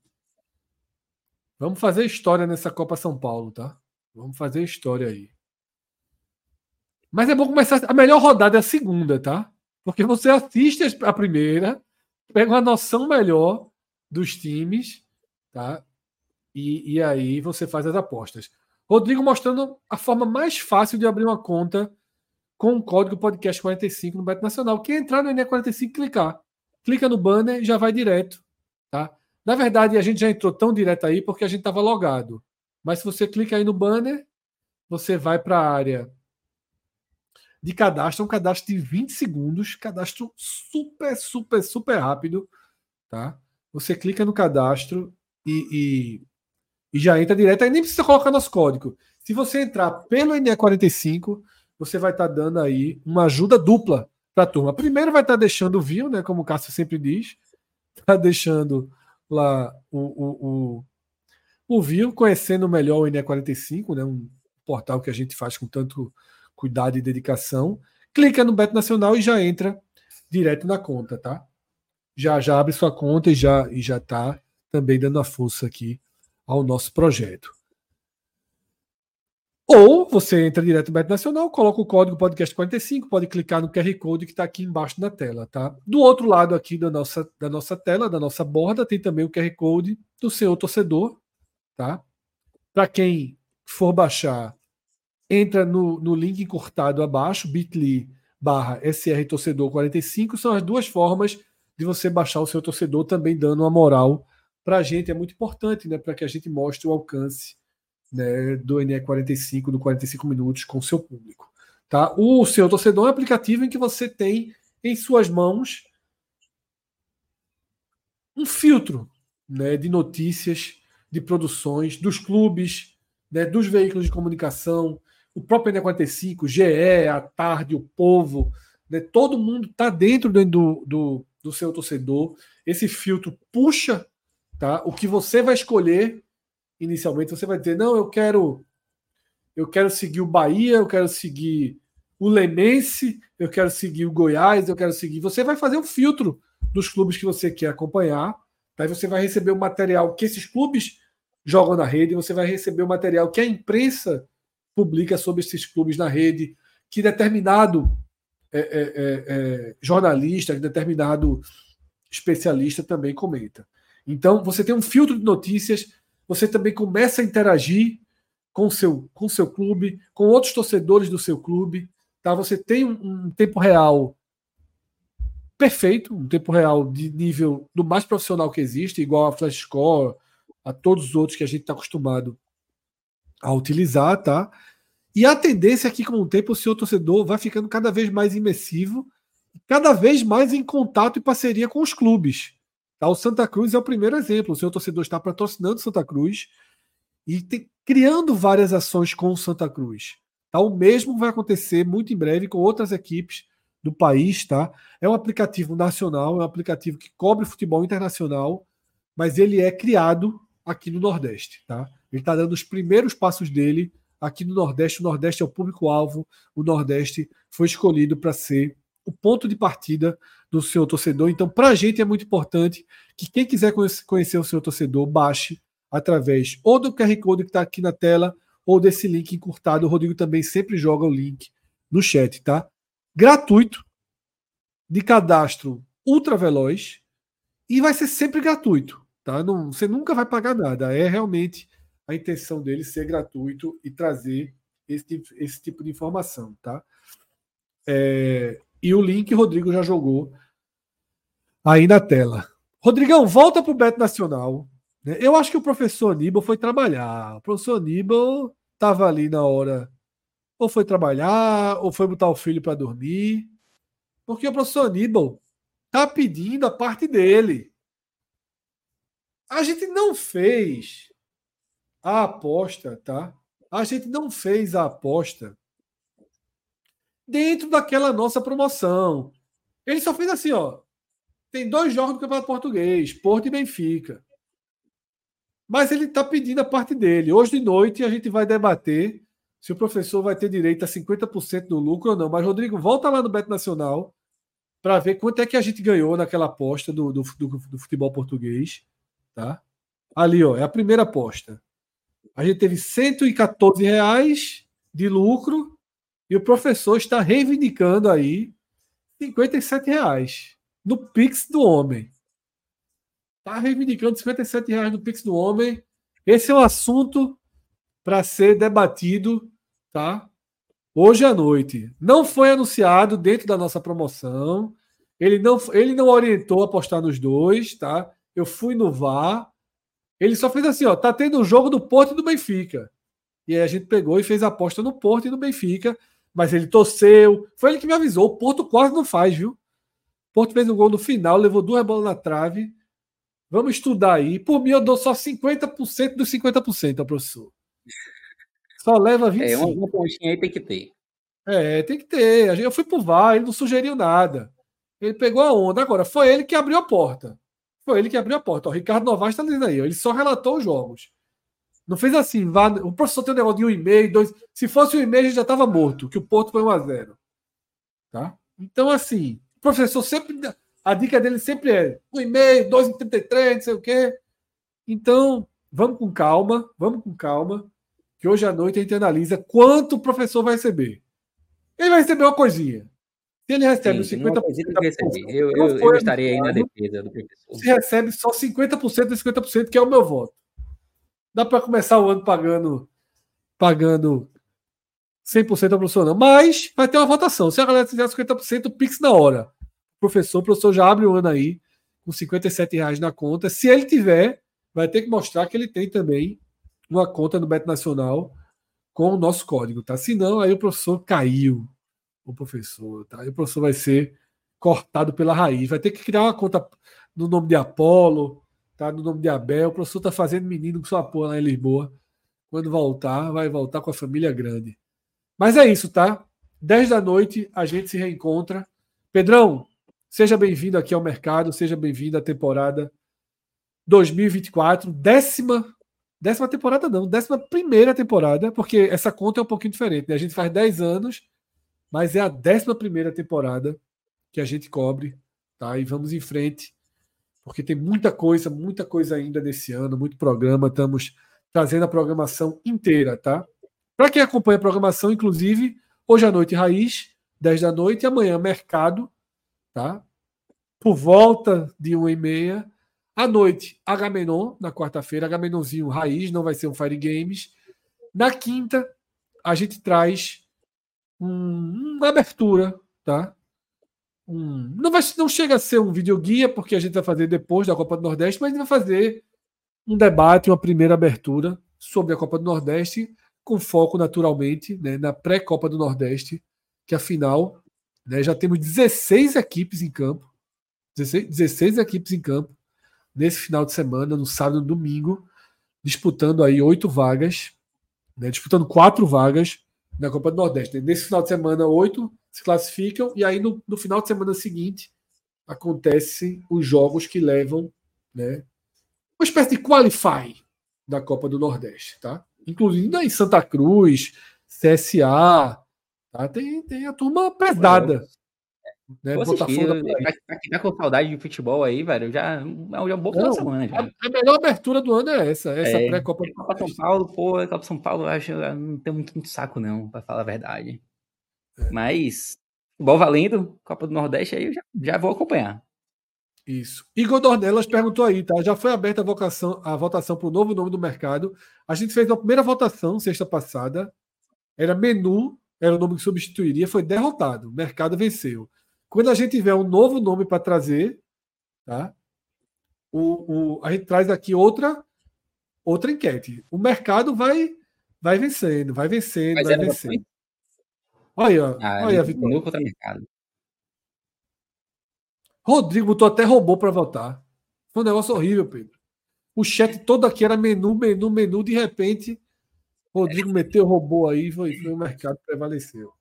Speaker 1: Vamos fazer história nessa Copa São Paulo, tá? Vamos fazer história aí. Mas é bom começar. A melhor rodada é a segunda, tá? Porque você assiste a primeira, pega uma noção melhor dos times, tá? E, e aí você faz as apostas. Rodrigo mostrando a forma mais fácil de abrir uma conta com o código podcast 45 no Beto Nacional. Quem entrar no ENE 45 clicar, clica no banner e já vai direto, tá? Na verdade, a gente já entrou tão direto aí porque a gente estava logado. Mas se você clica aí no banner, você vai para a área de cadastro, um cadastro de 20 segundos, cadastro super, super, super rápido, tá? Você clica no cadastro e, e, e já entra direto, aí nem precisa colocar nosso código. Se você entrar pelo NE45, você vai estar tá dando aí uma ajuda dupla para a turma. Primeiro vai estar tá deixando o view, né, como o Cássio sempre diz, está deixando lá o, o, o, o view, conhecendo melhor o NE45, né, um portal que a gente faz com tanto cuidado e dedicação. Clica no Beto Nacional e já entra direto na conta, tá? Já já abre sua conta e já e já tá também dando a força aqui ao nosso projeto. Ou você entra direto no Beto Nacional, coloca o código podcast45, pode clicar no QR Code que está aqui embaixo na tela, tá? Do outro lado aqui da nossa, da nossa tela, da nossa borda, tem também o QR Code do seu torcedor, tá? Para quem for baixar entra no, no link encurtado abaixo, bit.ly barra SR Torcedor 45, são as duas formas de você baixar o seu torcedor, também dando uma moral para a gente, é muito importante, né, para que a gente mostre o alcance né, do NE45, do 45 minutos com o seu público. Tá? O seu torcedor é um aplicativo em que você tem em suas mãos um filtro né, de notícias, de produções, dos clubes, né, dos veículos de comunicação, o próprio NE45, GE, a Tarde, o Povo, né, todo mundo está dentro do, do, do seu torcedor. Esse filtro puxa tá, o que você vai escolher inicialmente. Você vai dizer, não, eu quero eu quero seguir o Bahia, eu quero seguir o Lemense, eu quero seguir o Goiás, eu quero seguir. Você vai fazer um filtro dos clubes que você quer acompanhar. Daí tá? você vai receber o material que esses clubes jogam na rede, você vai receber o material que a imprensa publica sobre esses clubes na rede, que determinado é, é, é, é, jornalista, que determinado especialista também comenta. Então, você tem um filtro de notícias, você também começa a interagir com seu, com seu clube, com outros torcedores do seu clube. Tá? Você tem um, um tempo real perfeito, um tempo real de nível do mais profissional que existe, igual a Flash Score, a todos os outros que a gente está acostumado a utilizar, tá? E a tendência é com o tempo, o seu torcedor vai ficando cada vez mais imersivo, cada vez mais em contato e parceria com os clubes. Tá? O Santa Cruz é o primeiro exemplo. O seu torcedor está patrocinando Santa Cruz e tem, criando várias ações com o Santa Cruz. Tá? O mesmo vai acontecer muito em breve com outras equipes do país. Tá? É um aplicativo nacional, é um aplicativo que cobre futebol internacional, mas ele é criado aqui no Nordeste. Tá? Ele está dando os primeiros passos dele aqui no Nordeste. O Nordeste é o público-alvo, o Nordeste foi escolhido para ser o ponto de partida do seu torcedor. Então, para a gente é muito importante que quem quiser conhecer o seu torcedor, baixe através ou do QR Code que está aqui na tela ou desse link encurtado. O Rodrigo também sempre joga o link no chat, tá? Gratuito, de cadastro ultra veloz e vai ser sempre gratuito, tá? Não, você nunca vai pagar nada. É realmente a intenção dele ser gratuito e trazer esse, esse tipo de informação, tá? É, e o link Rodrigo já jogou aí na tela. Rodrigão, volta para o Beto Nacional. Né? Eu acho que o professor Aníbal foi trabalhar. O professor Aníbal estava ali na hora, ou foi trabalhar, ou foi botar o filho para dormir. Porque o professor Aníbal está pedindo a parte dele. A gente não fez a aposta, tá? A gente não fez a aposta dentro daquela nossa promoção. Ele só fez assim, ó. Tem dois jogos do Campeonato Português, Porto e Benfica. Mas ele está pedindo a parte dele. Hoje de noite a gente vai debater se o professor vai ter direito a 50% do lucro ou não. Mas, Rodrigo, volta lá no Beto Nacional para ver quanto é que a gente ganhou naquela aposta do, do, do, do futebol português. Tá? Ali, ó, é a primeira aposta. A gente teve 114 reais de lucro e o professor está reivindicando aí 57 reais no Pix do homem. Está reivindicando 57 reais no Pix do homem. Esse é um assunto para ser debatido, tá? Hoje à noite. Não foi anunciado dentro da nossa promoção. Ele não, ele não orientou a apostar nos dois, tá? Eu fui no VAR. Ele só fez assim, ó, tá tendo um jogo do Porto e do Benfica. E aí a gente pegou e fez a aposta no Porto e no Benfica. Mas ele torceu. Foi ele que me avisou. O Porto quase não faz, viu? O Porto fez um gol no final, levou duas bolas na trave. Vamos estudar aí. Por mim, eu dou só 50% dos 50% ao professor. Só leva 25%.
Speaker 2: É, uma, uma pontinha aí tem que ter.
Speaker 1: É, tem que ter. Eu fui pro VAR, ele não sugeriu nada. Ele pegou a onda. Agora, foi ele que abriu a porta. Foi ele que abriu a porta. O Ricardo Novaes está dizendo aí. Ele só relatou os jogos. Não fez assim. Vá, o professor tem um negócio de um e meio, dois. Se fosse um e meio, já estava morto, que o Porto foi 1 a 0 Tá? Então, assim, o professor sempre. A dica dele sempre é um e meio, dois e trinta e três, não sei o quê. Então, vamos com calma, vamos com calma, que hoje à noite a gente analisa quanto o professor vai receber. Ele vai receber uma coisinha. Se ele recebe os 50%.
Speaker 2: Eu, eu, eu estarei aí na defesa do professor.
Speaker 1: Se recebe só 50% dos 50%, que é o meu voto. Dá para começar o ano pagando pagando 100% ao professor, não. Mas vai ter uma votação. Se a galera fizer 50%, o Pix na hora. O professor, o professor já abre o ano aí com 57 reais na conta. Se ele tiver, vai ter que mostrar que ele tem também uma conta no Beto Nacional com o nosso código, tá? Senão, aí o professor caiu o professor, tá? E o professor vai ser cortado pela raiz. Vai ter que criar uma conta no nome de Apolo, tá? No nome de Abel. O professor tá fazendo menino com sua porra lá em Lisboa. Quando voltar, vai voltar com a família grande. Mas é isso, tá? 10 da noite a gente se reencontra. Pedrão, seja bem-vindo aqui ao mercado, seja bem-vindo à temporada 2024, décima décima temporada não, décima primeira temporada, porque essa conta é um pouquinho diferente, né? A gente faz 10 anos mas é a 11 temporada que a gente cobre, tá? E vamos em frente, porque tem muita coisa, muita coisa ainda nesse ano, muito programa. Estamos trazendo a programação inteira, tá? Para quem acompanha a programação, inclusive, hoje à noite, Raiz, 10 da noite, e amanhã, Mercado, tá? Por volta de 1 e meia. À noite, Agamenon, na quarta-feira, Agamenonzinho Raiz, não vai ser um Fire Games. Na quinta, a gente traz um, uma abertura, tá? Um, não, vai, não chega a ser um videoguia, porque a gente vai fazer depois da Copa do Nordeste, mas a gente vai fazer um debate, uma primeira abertura sobre a Copa do Nordeste, com foco naturalmente né, na pré-Copa do Nordeste, que afinal né, já temos 16 equipes em campo. 16, 16 equipes em campo nesse final de semana, no sábado e no domingo, disputando aí oito vagas, né, disputando quatro vagas na Copa do Nordeste. Nesse final de semana, oito se classificam, e aí no, no final de semana seguinte acontecem os jogos que levam né, uma espécie de qualify da Copa do Nordeste, tá? Inclusive em Santa Cruz, CSA, tá? tem, tem a turma pesada.
Speaker 2: Né? Pra quem tá com saudade de futebol aí, velho, já é um bom final semana. Já.
Speaker 1: A, melhor abertura do ano é essa, essa
Speaker 2: é,
Speaker 1: pré-Copa
Speaker 2: Copa São Paulo, pô, Copa São Paulo, acho não tem muito, muito, saco, não, pra falar a verdade. É. Mas, bom valendo, Copa do Nordeste aí eu já, já vou acompanhar.
Speaker 1: Isso. Igor Dornelas perguntou aí, tá? Já foi aberta a, vocação, a votação para o novo nome do mercado. A gente fez a primeira votação sexta passada. Era menu, era o nome que substituiria, foi derrotado. O mercado venceu. Quando a gente tiver um novo nome para trazer, tá? O, o, a gente traz aqui outra outra enquete. O mercado vai vai vencendo, vai vencendo, Mas vai vencendo. Olha, ah, olha, Vitor. contra mercado. Rodrigo botou até robô para votar. Foi um negócio horrível, Pedro. O chat todo aqui era menu, menu, menu. De repente, Rodrigo meteu robô aí, foi, foi o mercado prevaleceu.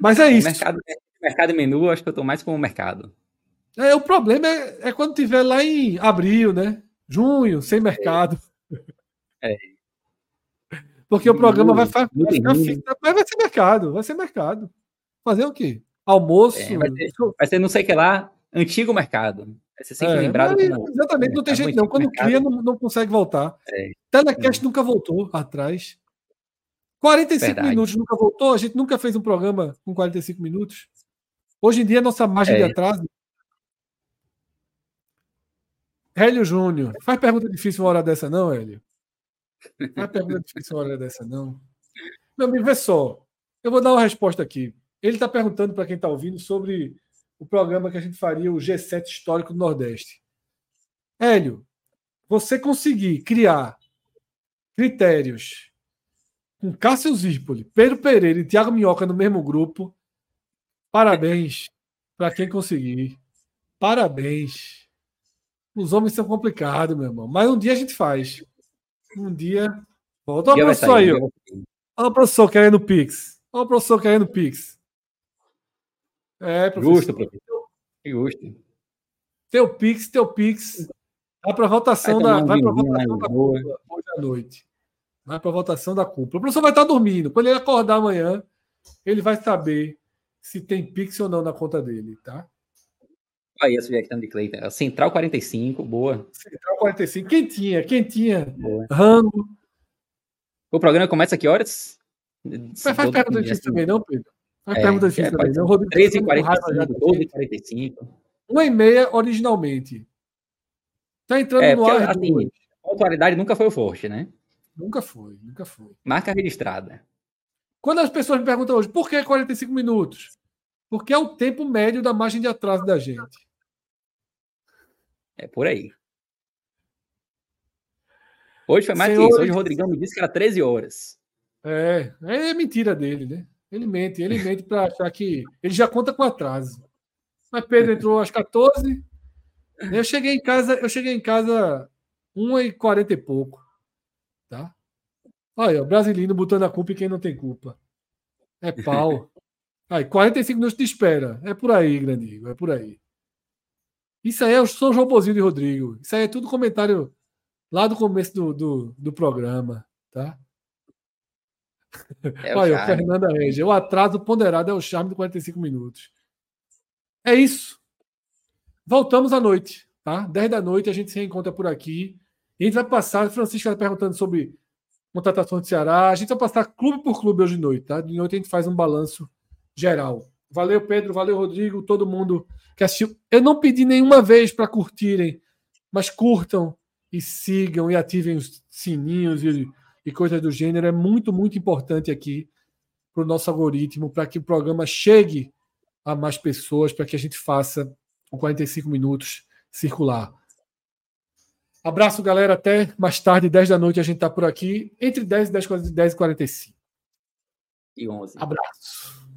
Speaker 1: Mas é isso.
Speaker 2: Mercado, mercado menu, acho que eu estou mais com o mercado.
Speaker 1: É, o problema é, é, quando tiver lá em abril, né? Junho, sem mercado.
Speaker 2: É.
Speaker 1: Porque o programa vai, vai, ficar fixo. Mas vai ser mercado, vai ser mercado. Fazer o quê? Almoço. É,
Speaker 2: vai, ser, vai, ser, não sei o que lá, antigo mercado. Vai ser sempre é, lembrado.
Speaker 1: Como, exatamente, não tem jeito não. Quando mercado. cria, não, não consegue voltar. É. Telecast nunca voltou atrás. 45 Verdade. minutos nunca voltou, a gente nunca fez um programa com 45 minutos. Hoje em dia, nossa margem é. de atraso. Hélio Júnior, faz pergunta difícil uma hora dessa, não, Hélio? Faz pergunta difícil uma hora dessa, não. Meu amigo, vê só. Eu vou dar uma resposta aqui. Ele está perguntando para quem está ouvindo sobre o programa que a gente faria, o G7 Histórico do Nordeste. Hélio, você conseguir criar critérios com Cássio Zirpoli, Pedro Pereira e Thiago Minhoca no mesmo grupo, parabéns para quem conseguir. Parabéns. Os homens são complicados, meu irmão. Mas um dia a gente faz. Um dia. Volta. O professor aí. Olha o professor querendo Pix. Olha o professor querendo Pix.
Speaker 2: É, professor. Justo, professor. Justo.
Speaker 1: Teu Pix, teu Pix. Vai para votação da. Vai para votação da hoje à noite. Vai para votação da cúpula. O professor vai estar dormindo. Quando ele acordar amanhã, ele vai saber se tem Pix ou não na conta dele, tá?
Speaker 2: Aí a sugestão de Cleiton. Central 45, boa.
Speaker 1: Central 45. Quem tinha? Quem tinha? Boa. Rango.
Speaker 2: O programa começa a que horas?
Speaker 1: Mas faz pergunta difícil também, não, Pedro? Faz
Speaker 2: é,
Speaker 1: pergunta difícil é, também, não.
Speaker 2: 13h45, 12h45.
Speaker 1: Uma e meia originalmente. Tá entrando é, no ar.
Speaker 2: Assim, a atualidade nunca foi o forte, né?
Speaker 1: Nunca foi, nunca foi.
Speaker 2: Marca registrada.
Speaker 1: Quando as pessoas me perguntam hoje, por que 45 minutos? Porque é o tempo médio da margem de atraso da gente.
Speaker 2: É por aí. Hoje foi mais Senhores... que isso. Hoje o Rodrigão me disse que era 13 horas.
Speaker 1: É, é mentira dele, né? Ele mente, ele mente para achar que ele já conta com atraso. Mas Pedro entrou às 14. Eu cheguei em casa, eu cheguei em casa 1h40 e pouco. Olha, o brasileiro botando a culpa em quem não tem culpa. É pau. Aí, 45 minutos de espera. É por aí, grande é por aí. Isso aí é só o robozinho de Rodrigo. Isso aí é tudo comentário lá do começo do, do, do programa, tá? É Olha, o Fernanda Regia. O atraso ponderado é o charme de 45 minutos. É isso. Voltamos à noite, tá? 10 da noite a gente se reencontra por aqui. E a gente vai passar. Francisco está perguntando sobre contratação de Ceará. A gente vai passar clube por clube hoje de noite, tá? De noite a gente faz um balanço geral. Valeu, Pedro. Valeu, Rodrigo. Todo mundo que assistiu. Eu não pedi nenhuma vez para curtirem, mas curtam e sigam e ativem os sininhos e, e coisas do gênero. É muito, muito importante aqui para o nosso algoritmo, para que o programa chegue a mais pessoas, para que a gente faça o 45 minutos circular. Abraço, galera. Até mais tarde, 10 da noite, a gente está por aqui. Entre 10 e 10, 10 e 45.
Speaker 2: E 11.
Speaker 1: Abraço.